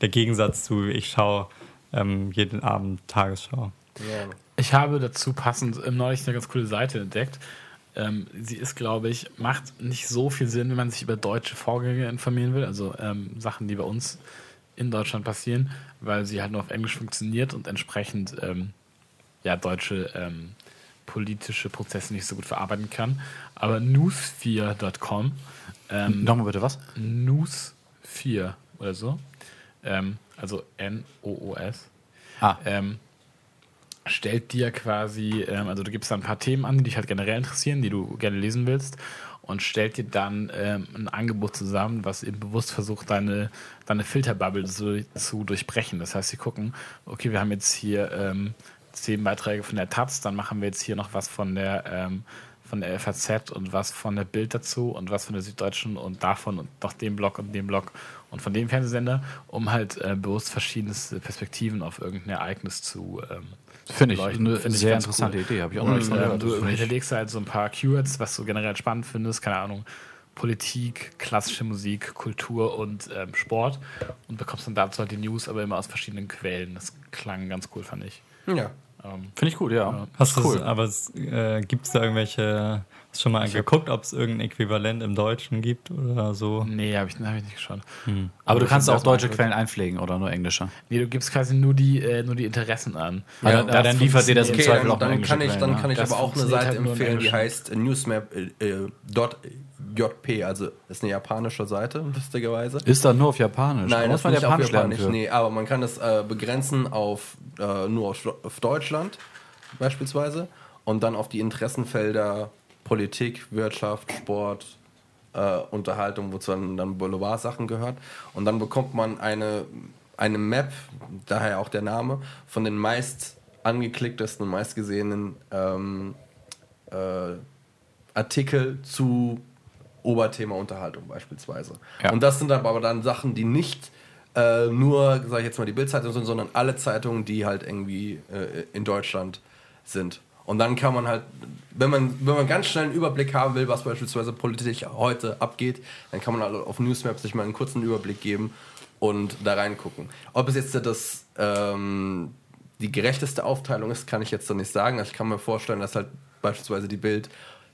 der Gegensatz zu, ich schaue ähm, jeden Abend Tagesschau. Ja. Ich habe dazu passend ähm, neulich eine ganz coole Seite entdeckt. Ähm, sie ist, glaube ich, macht nicht so viel Sinn, wenn man sich über deutsche Vorgänge informieren will, also ähm, Sachen, die bei uns in Deutschland passieren, weil sie halt nur auf Englisch funktioniert und entsprechend ähm, ja, deutsche ähm, politische Prozesse nicht so gut verarbeiten kann. Aber news4.com. Ähm, Nochmal bitte was? News4 oder so. Ähm, also N-O-O-S. Ah. Ähm, stellt dir quasi, ähm, also du gibst da ein paar Themen an, die dich halt generell interessieren, die du gerne lesen willst und stellt dir dann ähm, ein Angebot zusammen, was eben bewusst versucht, deine, deine Filterbubble zu, zu durchbrechen. Das heißt, sie gucken, okay, wir haben jetzt hier ähm, zehn Beiträge von der Taz, dann machen wir jetzt hier noch was von der ähm, von der FAZ und was von der Bild dazu und was von der Süddeutschen und davon und noch dem Blog und dem Blog und von dem Fernsehsender, um halt äh, bewusst verschiedene Perspektiven auf irgendein Ereignis zu ähm, Finde ich eine Find sehr interessante cool. Idee, habe ich auch noch nicht äh, Du hinterlegst halt so ein paar Keywords, was du generell spannend findest, keine Ahnung, Politik, klassische Musik, Kultur und ähm, Sport und bekommst dann dazu halt die News, aber immer aus verschiedenen Quellen. Das klang ganz cool, fand ich. Ja. Ähm, Finde ich gut, ja. Hast cool. Das, aber äh, gibt es da irgendwelche, hast du schon mal ich geguckt, ob es irgendein Äquivalent im Deutschen gibt oder so? Nee, habe ich, hab ich nicht geschaut. Hm. Aber, aber du kannst auch deutsche Quellen einpflegen oder nur englische? Nee, du gibst quasi nur die, äh, nur die Interessen an. Ja, ja, dann, dann liefert dir das im Zweifel auch dann, dann kann ich, Dann kann ich aber auch eine Seite halt empfehlen, die heißt newsmap.jp, äh, also ist eine japanische Seite, lustigerweise. Ist da nur auf Japanisch? Nein, das ist nicht Japanisch auf Japanisch, nee, aber man kann das äh, begrenzen auf äh, nur auf, auf Deutschland beispielsweise und dann auf die Interessenfelder Politik, Wirtschaft, Sport, äh, Unterhaltung, wozu dann, dann Boulevard-Sachen gehört. Und dann bekommt man eine, eine Map, daher auch der Name, von den meist angeklicktesten und meistgesehenen ähm, äh, Artikel zu Oberthema Unterhaltung beispielsweise. Ja. Und das sind aber dann Sachen, die nicht äh, nur, sage ich jetzt mal, die Bildzeitung sind, sondern alle Zeitungen, die halt irgendwie äh, in Deutschland sind. Und dann kann man halt, wenn man, wenn man ganz schnell einen Überblick haben will, was beispielsweise politisch heute abgeht, dann kann man halt auf Newsmap sich mal einen kurzen Überblick geben und da reingucken. Ob es jetzt das, ähm, die gerechteste Aufteilung ist, kann ich jetzt noch nicht sagen. Also ich kann mir vorstellen, dass halt beispielsweise die Bild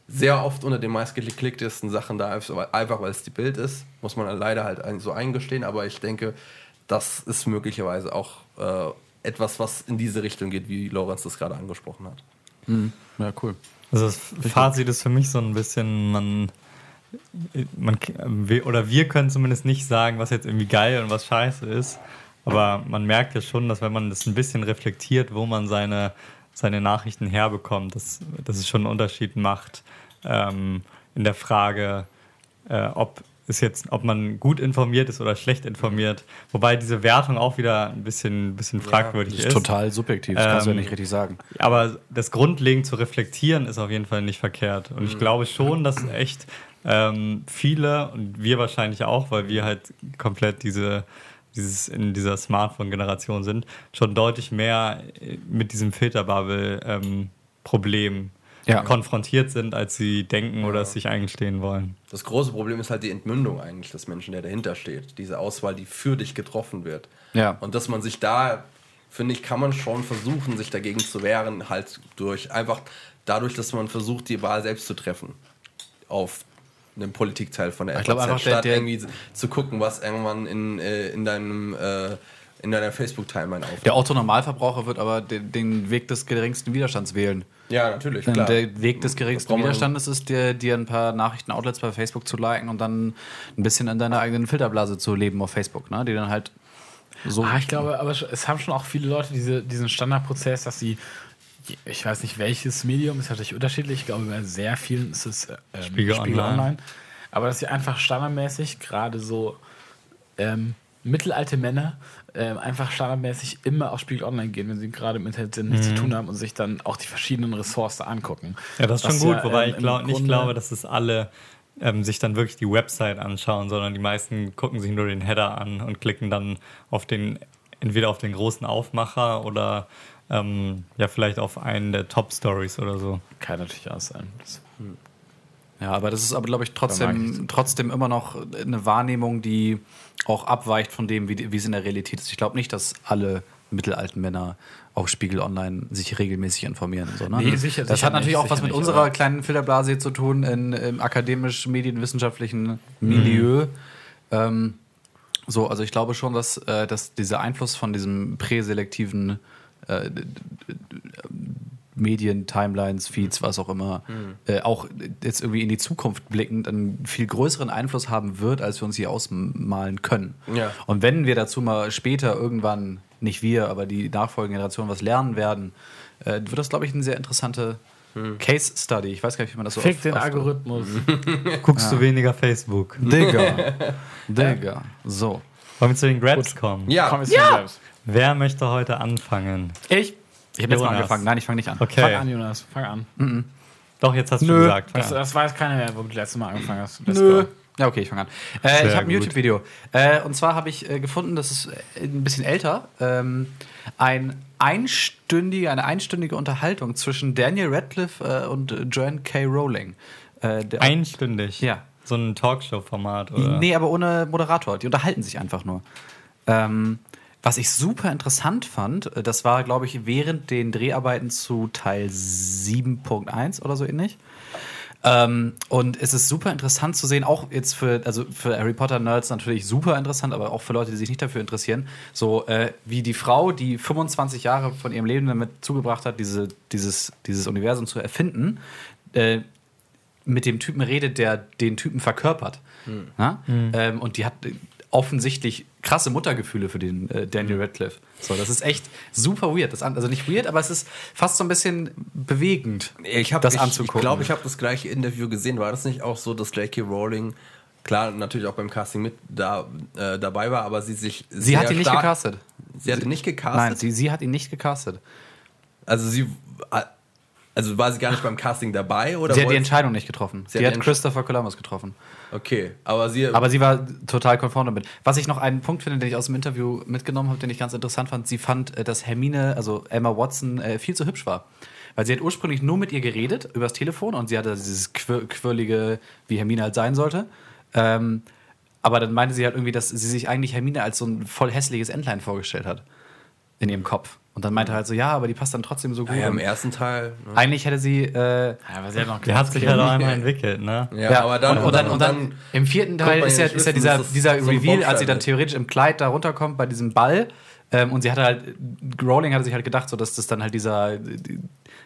sehr oft unter den meistgeklicktesten Sachen da ist, einfach weil es die Bild ist, muss man leider halt so eingestehen, aber ich denke, das ist möglicherweise auch äh, etwas, was in diese Richtung geht, wie Lorenz das gerade angesprochen hat. Mhm. Ja, cool. Also das Fazit ist für mich so ein bisschen, man, man oder wir können zumindest nicht sagen, was jetzt irgendwie geil und was scheiße ist, aber man merkt ja schon, dass wenn man das ein bisschen reflektiert, wo man seine seine Nachrichten herbekommt, dass, dass es schon einen Unterschied macht ähm, in der Frage, äh, ob ist jetzt, ob man gut informiert ist oder schlecht informiert. Wobei diese Wertung auch wieder ein bisschen, bisschen fragwürdig ja, das ist. Total subjektiv, das ähm, kannst du ja ähm, nicht richtig sagen. Aber das grundlegend zu reflektieren ist auf jeden Fall nicht verkehrt. Und ich mhm. glaube schon, dass echt ähm, viele und wir wahrscheinlich auch, weil wir halt komplett diese dieses, in dieser Smartphone-Generation sind, schon deutlich mehr mit diesem Filterbubble-Problem ähm, ja. konfrontiert sind, als sie denken oder es sich eingestehen wollen. Das große Problem ist halt die Entmündung eigentlich des Menschen, der dahinter steht. Diese Auswahl, die für dich getroffen wird. Ja. Und dass man sich da, finde ich, kann man schon versuchen, sich dagegen zu wehren, halt durch einfach dadurch, dass man versucht, die Wahl selbst zu treffen. Auf einem Politikteil von der ich FAZ, einfach, statt der, der irgendwie zu gucken, was irgendwann in, äh, in deinem äh, in deiner Facebook-Timeline auftaucht. Der Autonormalverbraucher wird aber den, den, Weg des geringsten Widerstands wählen. Ja, natürlich. Klar. Der Weg des geringsten Widerstandes ist, dir, dir ein paar Nachrichten-Outlets bei Facebook zu liken und dann ein bisschen in deiner eigenen Filterblase zu leben auf Facebook, ne? die dann halt so. Ah, ich glaube, aber es haben schon auch viele Leute diese, diesen Standardprozess, dass sie ich weiß nicht welches Medium, ist natürlich unterschiedlich. Ich glaube, bei sehr vielen ist es ähm, Spiegel, Spiegel Online. Online. Aber dass sie einfach standardmäßig, gerade so ähm, mittelalte Männer, ähm, einfach standardmäßig immer auf Spiegel Online gehen, wenn sie gerade im Internet sind, nichts mhm. zu tun haben und sich dann auch die verschiedenen Ressorts angucken. Ja, das ist schon gut, ja, wobei ähm, ich glaub, nicht glaube, dass es alle ähm, sich dann wirklich die Website anschauen, sondern die meisten gucken sich nur den Header an und klicken dann auf den, entweder auf den großen Aufmacher oder ähm, ja, vielleicht auf einen der Top-Stories oder so. Kann natürlich auch sein. Hm. Ja, aber das ist aber, glaube ich, trotzdem, trotzdem immer noch eine Wahrnehmung, die auch abweicht von dem, wie, wie es in der Realität ist. Ich glaube nicht, dass alle mittelalten Männer auf Spiegel Online sich regelmäßig informieren. So, ne? nee, sicher, das sicher hat natürlich nicht, auch was mit nicht, unserer kleinen Filterblase zu tun in, im akademisch-medienwissenschaftlichen Milieu. Mhm. Ähm, so, also ich glaube schon, dass, äh, dass dieser Einfluss von diesem präselektiven äh, Medien, Timelines, Feeds, was auch immer, mhm. äh, auch jetzt irgendwie in die Zukunft blickend einen viel größeren Einfluss haben wird, als wir uns hier ausmalen können. Ja. Und wenn wir dazu mal später irgendwann, nicht wir, aber die nachfolgende Generation was lernen werden, äh, wird das, glaube ich, eine sehr interessante hm. Case Study. Ich weiß gar nicht, wie man das so Fick auf, den auf Algorithmus. Guckst ja. du weniger Facebook. Digga. Digga. So. Wollen wir zu den Grabs kommen? Ja. Komm, ja. Wer möchte heute anfangen? Ich. Ich habe jetzt mal angefangen. Nein, ich fange nicht an. Okay. Fang an, Jonas. Fang an. Mm -mm. Doch, jetzt hast Nö. du gesagt. Das, das weiß keiner mehr, wo du das letzte Mal angefangen hast. Let's Nö. Go. Ja, okay, ich fange an. Äh, ich habe ein YouTube-Video. Äh, und zwar habe ich äh, gefunden, das ist äh, ein bisschen älter, ähm, ein einstündige, eine einstündige Unterhaltung zwischen Daniel Radcliffe äh, und Joanne K. Rowling. Äh, Einstündig? Ja. So ein Talkshow-Format, oder? Nee, aber ohne Moderator. Die unterhalten sich einfach nur. Ähm, was ich super interessant fand, das war, glaube ich, während den Dreharbeiten zu Teil 7.1 oder so ähnlich. Ähm, und es ist super interessant zu sehen, auch jetzt für, also für Harry Potter-Nerds natürlich super interessant, aber auch für Leute, die sich nicht dafür interessieren, so äh, wie die Frau, die 25 Jahre von ihrem Leben damit zugebracht hat, diese, dieses, dieses Universum zu erfinden, äh, mit dem Typen redet, der den Typen verkörpert. Mhm. Mhm. Ähm, und die hat offensichtlich krasse Muttergefühle für den äh, Daniel Radcliffe. So, das ist echt super weird. Das, also nicht weird, aber es ist fast so ein bisschen bewegend, ich hab, das ich, anzugucken. Ich glaube, ich habe das gleiche Interview gesehen. War das nicht auch so, dass J.K. Rowling klar natürlich auch beim Casting mit da, äh, dabei war, aber sie sich sie hat ihn nicht gecastet. Sie hat ihn nicht gecastet. Nein, sie, sie hat ihn nicht gecastet. Also sie also war sie gar nicht beim Casting dabei oder? Sie hat die Entscheidung nicht getroffen. Sie, sie hat, hat Christopher Columbus getroffen. Okay, aber sie. Aber sie war total konform damit. Was ich noch einen Punkt finde, den ich aus dem Interview mitgenommen habe, den ich ganz interessant fand, sie fand, äh, dass Hermine, also Emma Watson, äh, viel zu hübsch war. Weil sie hat ursprünglich nur mit ihr geredet übers Telefon und sie hatte dieses quir quirlige, wie Hermine halt sein sollte. Ähm, aber dann meinte sie halt irgendwie, dass sie sich eigentlich Hermine als so ein voll hässliches Entlein vorgestellt hat. In ihrem Kopf. Und dann meinte er halt so, ja, aber die passt dann trotzdem so gut. Ja, im ersten Teil. Ne? Eigentlich hätte sie. Äh, ja, aber sie hat noch Der hat sich halt auch einmal entwickelt, ne? Ja, ja, aber dann. Und, und, dann, und dann, im vierten Teil ist ja, ist ja dieser, dieser so Reveal, als sie dann theoretisch im Kleid da runterkommt bei diesem Ball. Ähm, und sie hatte halt. Rowling hatte sich halt gedacht, so, dass das dann halt dieser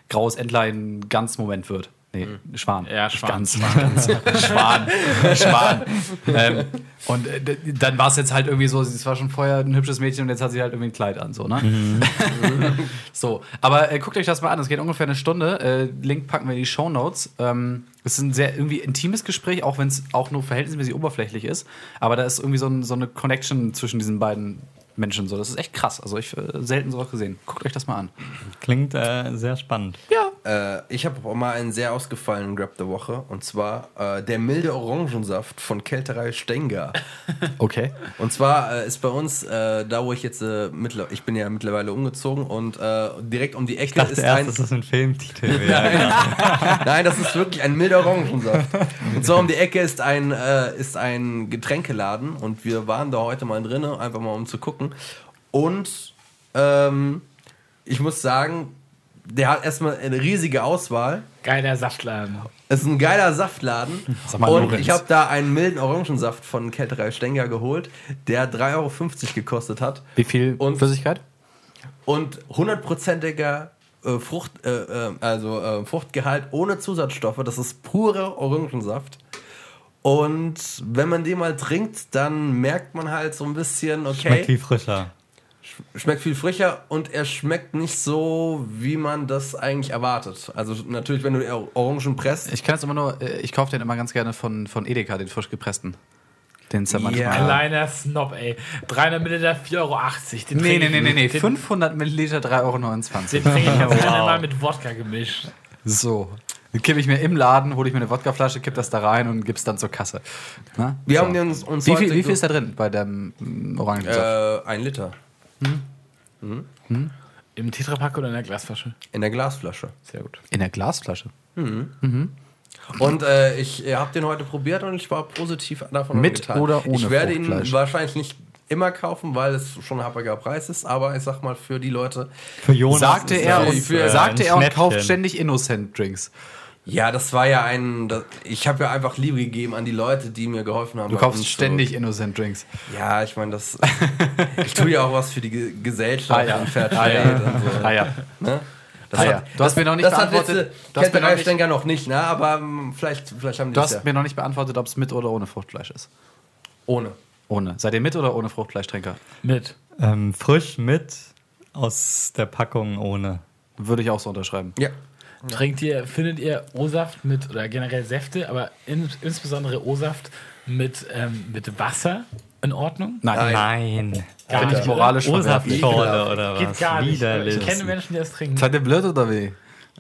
graues Entlein-Ganz-Moment wird. Nee, hm. Schwan. Ja, Schwan. Ganz, Schwan. Schwan. Schwan. ähm, und äh, dann war es jetzt halt irgendwie so, es war schon vorher ein hübsches Mädchen und jetzt hat sie halt irgendwie ein Kleid an, so, ne? Mhm. so, aber äh, guckt euch das mal an, es geht ungefähr eine Stunde. Äh, Link packen wir in die Show Notes. Ähm, es ist ein sehr irgendwie intimes Gespräch, auch wenn es auch nur verhältnismäßig oberflächlich ist. Aber da ist irgendwie so, ein, so eine Connection zwischen diesen beiden Menschen so. Das ist echt krass. Also ich äh, selten sowas gesehen. Guckt euch das mal an. Klingt äh, sehr spannend. Ja. Äh, ich habe auch mal einen sehr ausgefallenen Grab der Woche und zwar äh, der milde Orangensaft von Kälterei Stenger. okay. Und zwar äh, ist bei uns äh, da, wo ich jetzt ich bin ja mittlerweile umgezogen und direkt um die Ecke ich dachte ist erst, ein. Das ist ein Filmtitel. Nein. Nein, das ist wirklich ein milder Orangensaft. Und zwar um die Ecke ist ein ist ein Getränkeladen und wir waren da heute mal drin, einfach mal um zu gucken. Und ähm, ich muss sagen, der hat erstmal eine riesige Auswahl. Geiler Saftladen. Es ist ein geiler Saftladen. Mal, und Lorenz. ich habe da einen milden Orangensaft von Kälterei Stenger geholt, der 3,50 Euro gekostet hat. Wie viel und, Flüssigkeit? Und hundertprozentiger äh, Frucht, äh, äh also äh, Fruchtgehalt ohne Zusatzstoffe. Das ist pure Orangensaft. Und wenn man den mal trinkt, dann merkt man halt so ein bisschen, okay. Schmeckt viel frischer. Schmeckt viel frischer und er schmeckt nicht so, wie man das eigentlich erwartet. Also natürlich, wenn du Orangen presst. Ich kann es immer nur, äh, ich kaufe den immer ganz gerne von, von Edeka, den frisch gepressten. Den ist ja manchmal. Yeah. Kleiner Snob, ey. 300 Milliliter 4,80 Euro. Den nee, nee, nee, nee, nee. 500 Milliliter 3,29 Euro. Den trinke ich ja wow. mal mit Wodka gemischt. So. Dann kippe ich mir im Laden, hole ich mir eine Wodkaflasche, kippe das da rein und gebe es dann zur Kasse. Na? Wir so. haben uns, uns wie, viel, wie viel ist da drin bei dem mm, Orangensaft? Äh, ein Liter. Hm? Hm? Hm? Im Tetrapack oder in der Glasflasche? In der Glasflasche. Sehr gut. In der Glasflasche? Mhm. Mhm. Und äh, ich habe den heute probiert und ich war positiv davon Mit angetan. oder ohne Ich werde ihn wahrscheinlich nicht immer kaufen, weil es schon ein happiger Preis ist, aber ich sag mal für die Leute. Für Jonas sagte er und, für, sagte er und kauft ständig Innocent Drinks. Ja, das war ja ein. Das, ich habe ja einfach Liebe gegeben an die Leute, die mir geholfen haben. Du kaufst ständig so. Innocent Drinks. Ja, ich meine, das. ich tue ja auch was für die Gesellschaft ah, ja. und Fairtrade ah, ja. und so. Ah, ja. Ne? Das ah, ja. Du hast mir noch nicht das beantwortet. Das hat letzte Denker noch nicht, ne? Aber um, vielleicht, vielleicht haben die Du hast ja. mir noch nicht beantwortet, ob es mit oder ohne Fruchtfleisch ist. Ohne. Ohne. Seid ihr mit oder ohne Fruchtfleischtrinker? Mit. Ähm, frisch mit, aus der Packung ohne. Würde ich auch so unterschreiben. Ja. Trinkt ihr, findet ihr O-Saft mit, oder generell Säfte, aber in, insbesondere O-Saft mit, ähm, mit Wasser in Ordnung? Nein. Nein. Gar nicht moralisch Ursaftschorle oder was? Geht gar nicht. Widerlich. Ich kenne Menschen, die das trinken. Seid ihr blöd oder wie?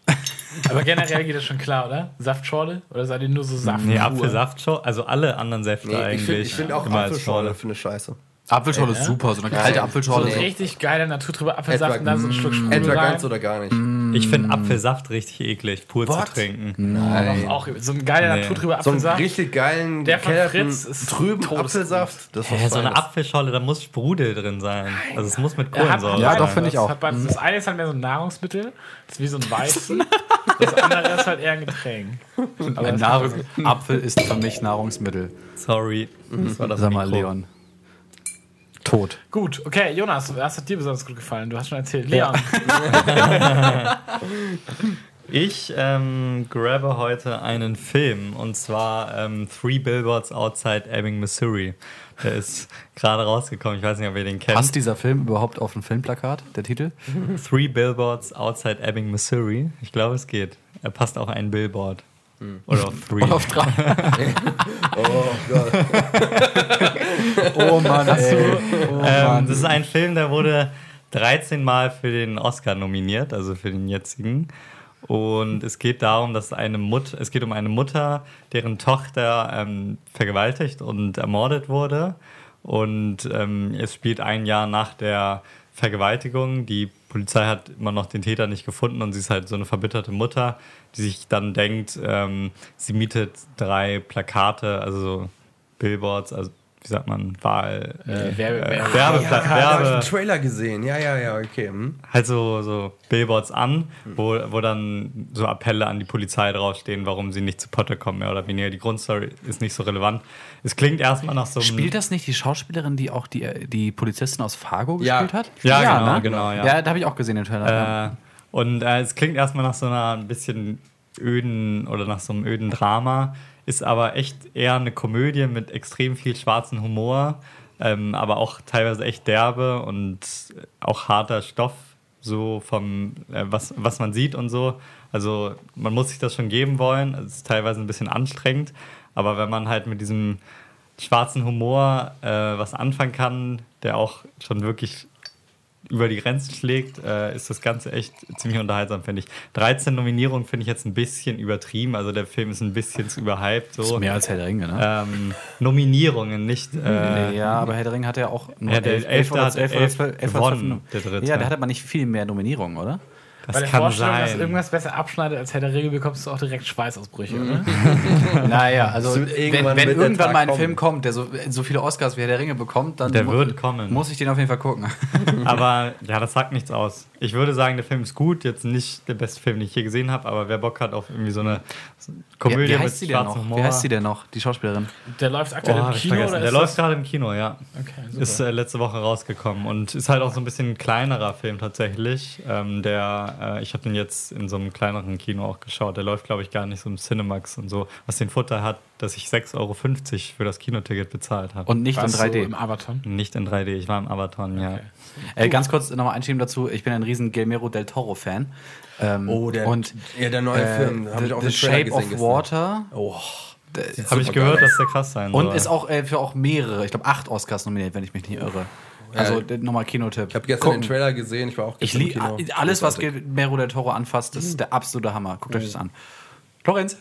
Aber generell geht das schon klar, oder? Saftschorle? Oder seid ihr nur so Saft? Nee? Apfelsaftschorle, also alle anderen Säfte Nee, ich eigentlich. finde ich find auch immer Apfelschorle Schorle. für eine Scheiße. Apfelschorle Ja? ist super, so eine kalte So Apfelschorle. ein So. richtig geiler naturtrüber Apfelsaft und dann so ein Schluck Sprudel entweder rein. ganz oder gar nicht. Ich finde Apfelsaft richtig eklig, pur What? zu trinken. Nein. Auch so ein geiler Nee. naturtrüber So einen Apfelsaft. richtig geilen, Der von Fritz ist trüben. Apfelsaft. Das ist Hä, was so eine Feines. Apfelschorle, da muss Sprudel drin sein. Also es muss mit Kohlensäure Ja, beides. doch, sein. finde ich Das auch. beides. Das eine ist halt mehr so ein Nahrungsmittel, das ist wie so ein Weizen. das andere ist halt eher ein Getränk. Aber Nahrung Apfel ist für mich Nahrungsmittel. Sorry, das war das Sag mal, Mikro. Leon. Tot. Gut, okay, Jonas, was hat dir besonders gut gefallen? Du hast schon erzählt. Leon, Ich ähm, grabbe heute einen Film und zwar ähm, Three Billboards Outside Ebbing, Missouri. Der ist gerade rausgekommen. Ich weiß nicht, ob ihr den kennt. Passt dieser Film überhaupt auf ein Filmplakat, der Titel? Three Billboards Outside Ebbing, Missouri. Ich glaube, es geht. Er passt auf ein Billboard. Oder auf Three. Auf drei. Oh Gott. Oh Mann, ey. Oh Ähm, Mann. das ist ein Film, der wurde 13 Mal für den Oscar nominiert, also für den jetzigen. Und es geht darum, dass eine Mutter, es geht um eine Mutter, deren Tochter ähm, vergewaltigt und ermordet wurde. Und ähm, es spielt ein Jahr nach der Vergewaltigung. Die Polizei hat immer noch den Täter nicht gefunden und sie ist halt so eine verbitterte Mutter, die sich dann denkt, ähm, sie mietet drei Plakate, also so Billboards, also wie sagt man, Wahl, Werbe- Werbe- Werbepla- Ja, da habe ich Werbe, einen Trailer gesehen. Ja, ja, ja, okay. Hm. halt so, so Billboards an, wo, wo dann so Appelle an die Polizei draufstehen, warum sie nicht zu Potter kommen, mehr oder weniger. Die Grundstory ist nicht so relevant. Es klingt erstmal nach so einem. Spielt das nicht die Schauspielerin, die auch die, die Polizistin aus Fargo Ja. gespielt hat? Ja, genau, ne? genau, ja. Ja, da habe ich auch gesehen den Trailer. Äh, und äh, es klingt erstmal nach so einer ein bisschen öden oder nach so einem öden Drama, ist aber echt eher eine Komödie mit extrem viel schwarzen Humor, ähm, aber auch teilweise echt derbe und auch harter Stoff, so vom, äh, was, was man sieht und so. Also man muss sich das schon geben wollen, es ist teilweise ein bisschen anstrengend, aber wenn man halt mit diesem schwarzen Humor äh, was anfangen kann, der auch schon wirklich über die Grenzen schlägt, äh, ist das Ganze echt ziemlich unterhaltsam, finde ich. 13 Nominierungen finde ich jetzt ein bisschen übertrieben. Also der Film ist ein bisschen zu überhyped. ist So. mehr als Herr der Ringe, ne? Ähm, Nominierungen, nicht. Äh, ja, aber Herr der Ringe hat ja auch nur Ja, der elf, elf elf gewonnen, der Dritte. Ja, der hat aber nicht viel mehr Nominierungen, oder? Das Bei der kann Vorstellung, dass sein. irgendwas besser abschneidet als Herr der Regel, bekommst du auch direkt Schweißausbrüche, oder? Naja, also wenn, irgendwann wenn der irgendwann mal ein kommen. Film kommt, der so, so viele Oscars wie Herr der Ringe bekommt, dann Der mu- wird kommen. muss ich den auf jeden Fall gucken. Aber ja, das sagt nichts aus. Ich würde sagen, der Film ist gut. Jetzt nicht der beste Film, den ich je gesehen habe, aber wer Bock hat auf irgendwie so eine Komödie wie, wie mit heißt sie denn schwarzem noch? Humor. Wie heißt sie denn noch, die Schauspielerin? Der läuft Oh, aktuell hab im Kino, oder Der läuft gerade im Kino, ja. Okay, super. Ist äh, letzte Woche rausgekommen und ist halt auch so ein bisschen ein kleinerer Film tatsächlich. Ähm, der, äh, ich habe den jetzt in so einem kleineren Kino auch geschaut. Der läuft, glaube ich, gar nicht so im Cinemax und so. Was den Vorteil hat, dass ich 6,50 Euro für das Kinoticket bezahlt habe. Und nicht Warst in 3D. Du im Avaton? Nicht in 3D. Ich war im Avatar, ja. Okay. Äh, ganz kurz nochmal einschieben dazu. Ich bin ein riesen Guillermo del Toro-Fan. Ähm, Oh, der, und ja, der neue äh, Film. Habe The, ich auch The Shape of gesehen Water. Oh, Habe ich gehört, dass der krass sein Und soll. ist auch äh, für auch mehrere, ich glaube acht Oscars nominiert, wenn ich mich nicht irre. Also äh, nochmal Kinotipp. ich habe gestern Gucken. den Trailer gesehen. Ich war auch Ich gestern liebe Kino. alles, was Großartig. Guillermo del Toro anfasst, das ist der absolute Hammer. Guckt euch das an. Florenz?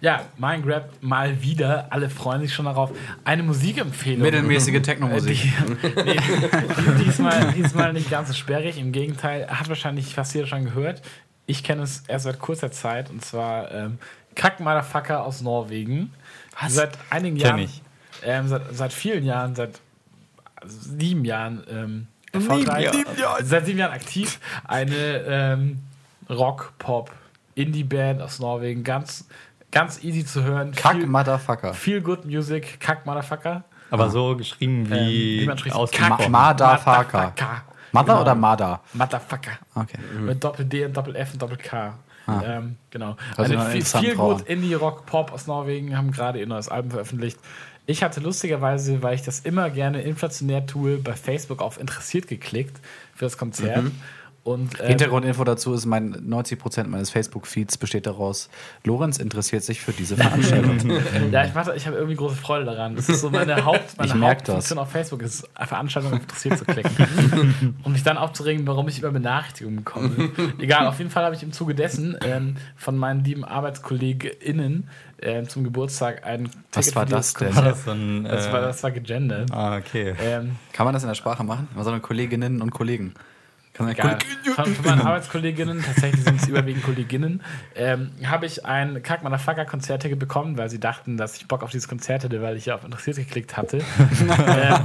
Ja, mein Grab mal wieder. Alle freuen sich schon darauf. Eine Musikempfehlung. Mittelmäßige Techno-Musik. Die, nee, die- diesmal, diesmal nicht ganz so sperrig. Im Gegenteil, hat wahrscheinlich fast jeder schon gehört. Ich kenne es erst seit kurzer Zeit und zwar ähm, Kack Motherfucker aus Norwegen. Was? Seit einigen Kenn Jahren. ich. Ähm, seit, seit vielen Jahren, seit sieben Jahren ähm, erfolgreich. Seit sieben Jahren aktiv. Eine ähm, Rock, Pop, Indie-Band aus Norwegen. Ganz, ganz easy zu hören. Kack Viel- Motherfucker. Feel Good Music, Kack Motherfucker. aber so geschrieben Ähm, wie, wie man spricht. ausgesprochen. Ma- Motherfucker. Motherfucker. Mother Genau. oder Mada? Motherfucker. Okay. Mit Doppel D und Doppel F und Doppel K. Ähm, genau. Also eine viel, viel gut Indie Rock Pop aus Norwegen haben gerade ihr neues Album veröffentlicht. Ich hatte lustigerweise, weil ich das immer gerne inflationär tue, bei Facebook auf interessiert geklickt für das Konzert. Und, ähm, Hintergrundinfo dazu ist, mein 90% meines Facebook-Feeds besteht daraus, Lorenz interessiert sich für diese Veranstaltung. ja, ich, ich habe irgendwie große Freude daran. Das ist so meine, Haupt, meine Hauptfunktion auf Facebook, ist Veranstaltungen interessiert zu klicken. um mich dann aufzuregen, warum ich immer Benachrichtigungen bekomme. Egal, auf jeden Fall habe ich im Zuge dessen ähm, von meinen lieben ArbeitskollegInnen äh, zum Geburtstag ein Ticket Was war das denn? War das, ein, äh, das, war, das war gegendert. Ah, okay. Ähm, Kann man das in der Sprache machen? Was sondern Kolleginnen und Kollegen? Von, von meinen Arbeitskolleginnen, tatsächlich sind es überwiegend Kolleginnen, ähm, habe ich ein Kack Motherfucker Konzertticket bekommen, weil sie dachten, dass ich Bock auf dieses Konzert hätte, weil ich ja auf interessiert geklickt hatte. ähm,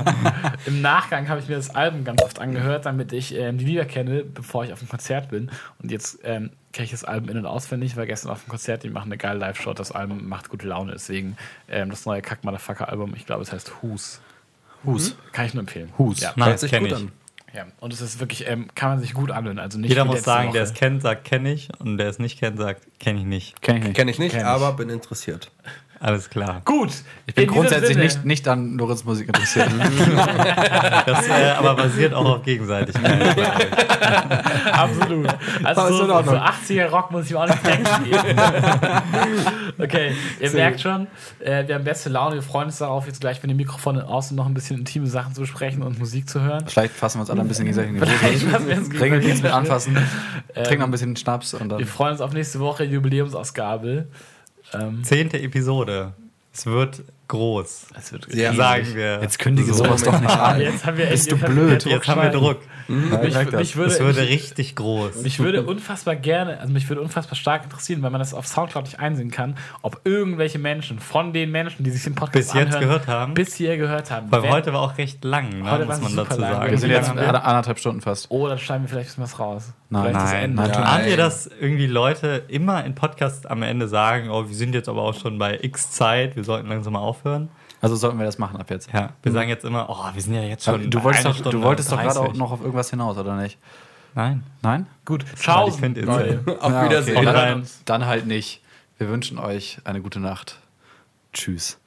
Im Nachgang habe ich mir das Album ganz oft angehört, damit ich ähm, die Lieder kenne, bevor ich auf dem Konzert bin. Und jetzt ähm, kenne ich das Album in- und auswendig, weil gestern auf dem Konzert, die machen eine geile Live-Show, das Album macht gute Laune, deswegen ähm, das neue Kack Motherfucker Album, ich glaube, es heißt Who's. Who's? Kann ich nur empfehlen. Who's. Ja, das kenne ich. An. Ja, und es ist wirklich, ähm, kann man sich gut anhören. Also nicht Jeder muss sagen, der es kennt, sagt kenne ich und der es nicht kennt, sagt kenne ich nicht. Kenne ich nicht, kenn ich nicht kenn aber bin interessiert. Alles klar. Gut. Ich bin grundsätzlich nicht, nicht an Lorenz Musik interessiert. das äh, aber basiert auch auf Gegenseitigkeit. Absolut. Also so, so 80er Rock muss ich auch nicht geben. okay, ihr so. merkt schon, äh, wir haben beste Laune. Wir freuen uns darauf, jetzt gleich mit dem Mikrofon außen noch ein bisschen intime Sachen zu besprechen und Musik zu hören. Vielleicht fassen wir uns alle ein bisschen gegenseitig in die. Regeln nichts mit anfassen. Ähm, Trinken noch ein bisschen Schnaps. Und dann wir freuen uns auf nächste Woche, Jubiläumsausgabe. Ähm, Zehnte Episode. Es wird groß. Es wird ja. sagen wir. Jetzt kündige so sowas doch nicht an. Jetzt haben wir Bist du blöd? Jetzt haben wir Druck. Mhm. Mich, mich würde, das würde mich, richtig groß. Mich würde unfassbar gerne, also mich würde unfassbar stark interessieren, weil man das auf Soundcloud nicht einsehen kann, ob irgendwelche Menschen von den Menschen, die sich den Podcast bis jetzt anhören, gehört haben, bis hier gehört haben. Weil heute war auch recht lang, ne, muss man dazu lang. sagen. Wir sind jetzt anderthalb Stunden fast. Oh, dann schneiden wir vielleicht was raus. Nein, nein, nein. Ahnt ihr, dass irgendwie Leute immer in Podcasts am Ende sagen, oh, wir sind jetzt aber auch schon bei X Zeit, wir sollten langsam mal aufhören? Also sollten wir das machen ab jetzt. Ja, wir mhm. sagen jetzt immer, oh, wir sind ja jetzt schon. Du wolltest, doch, du wolltest doch gerade auch noch auf irgendwas hinaus, oder nicht? Nein. Nein? Gut, ciao. Ich finde Auf ja, Wiedersehen. Okay. Dann, dann halt nicht. Wir wünschen euch eine gute Nacht. Tschüss.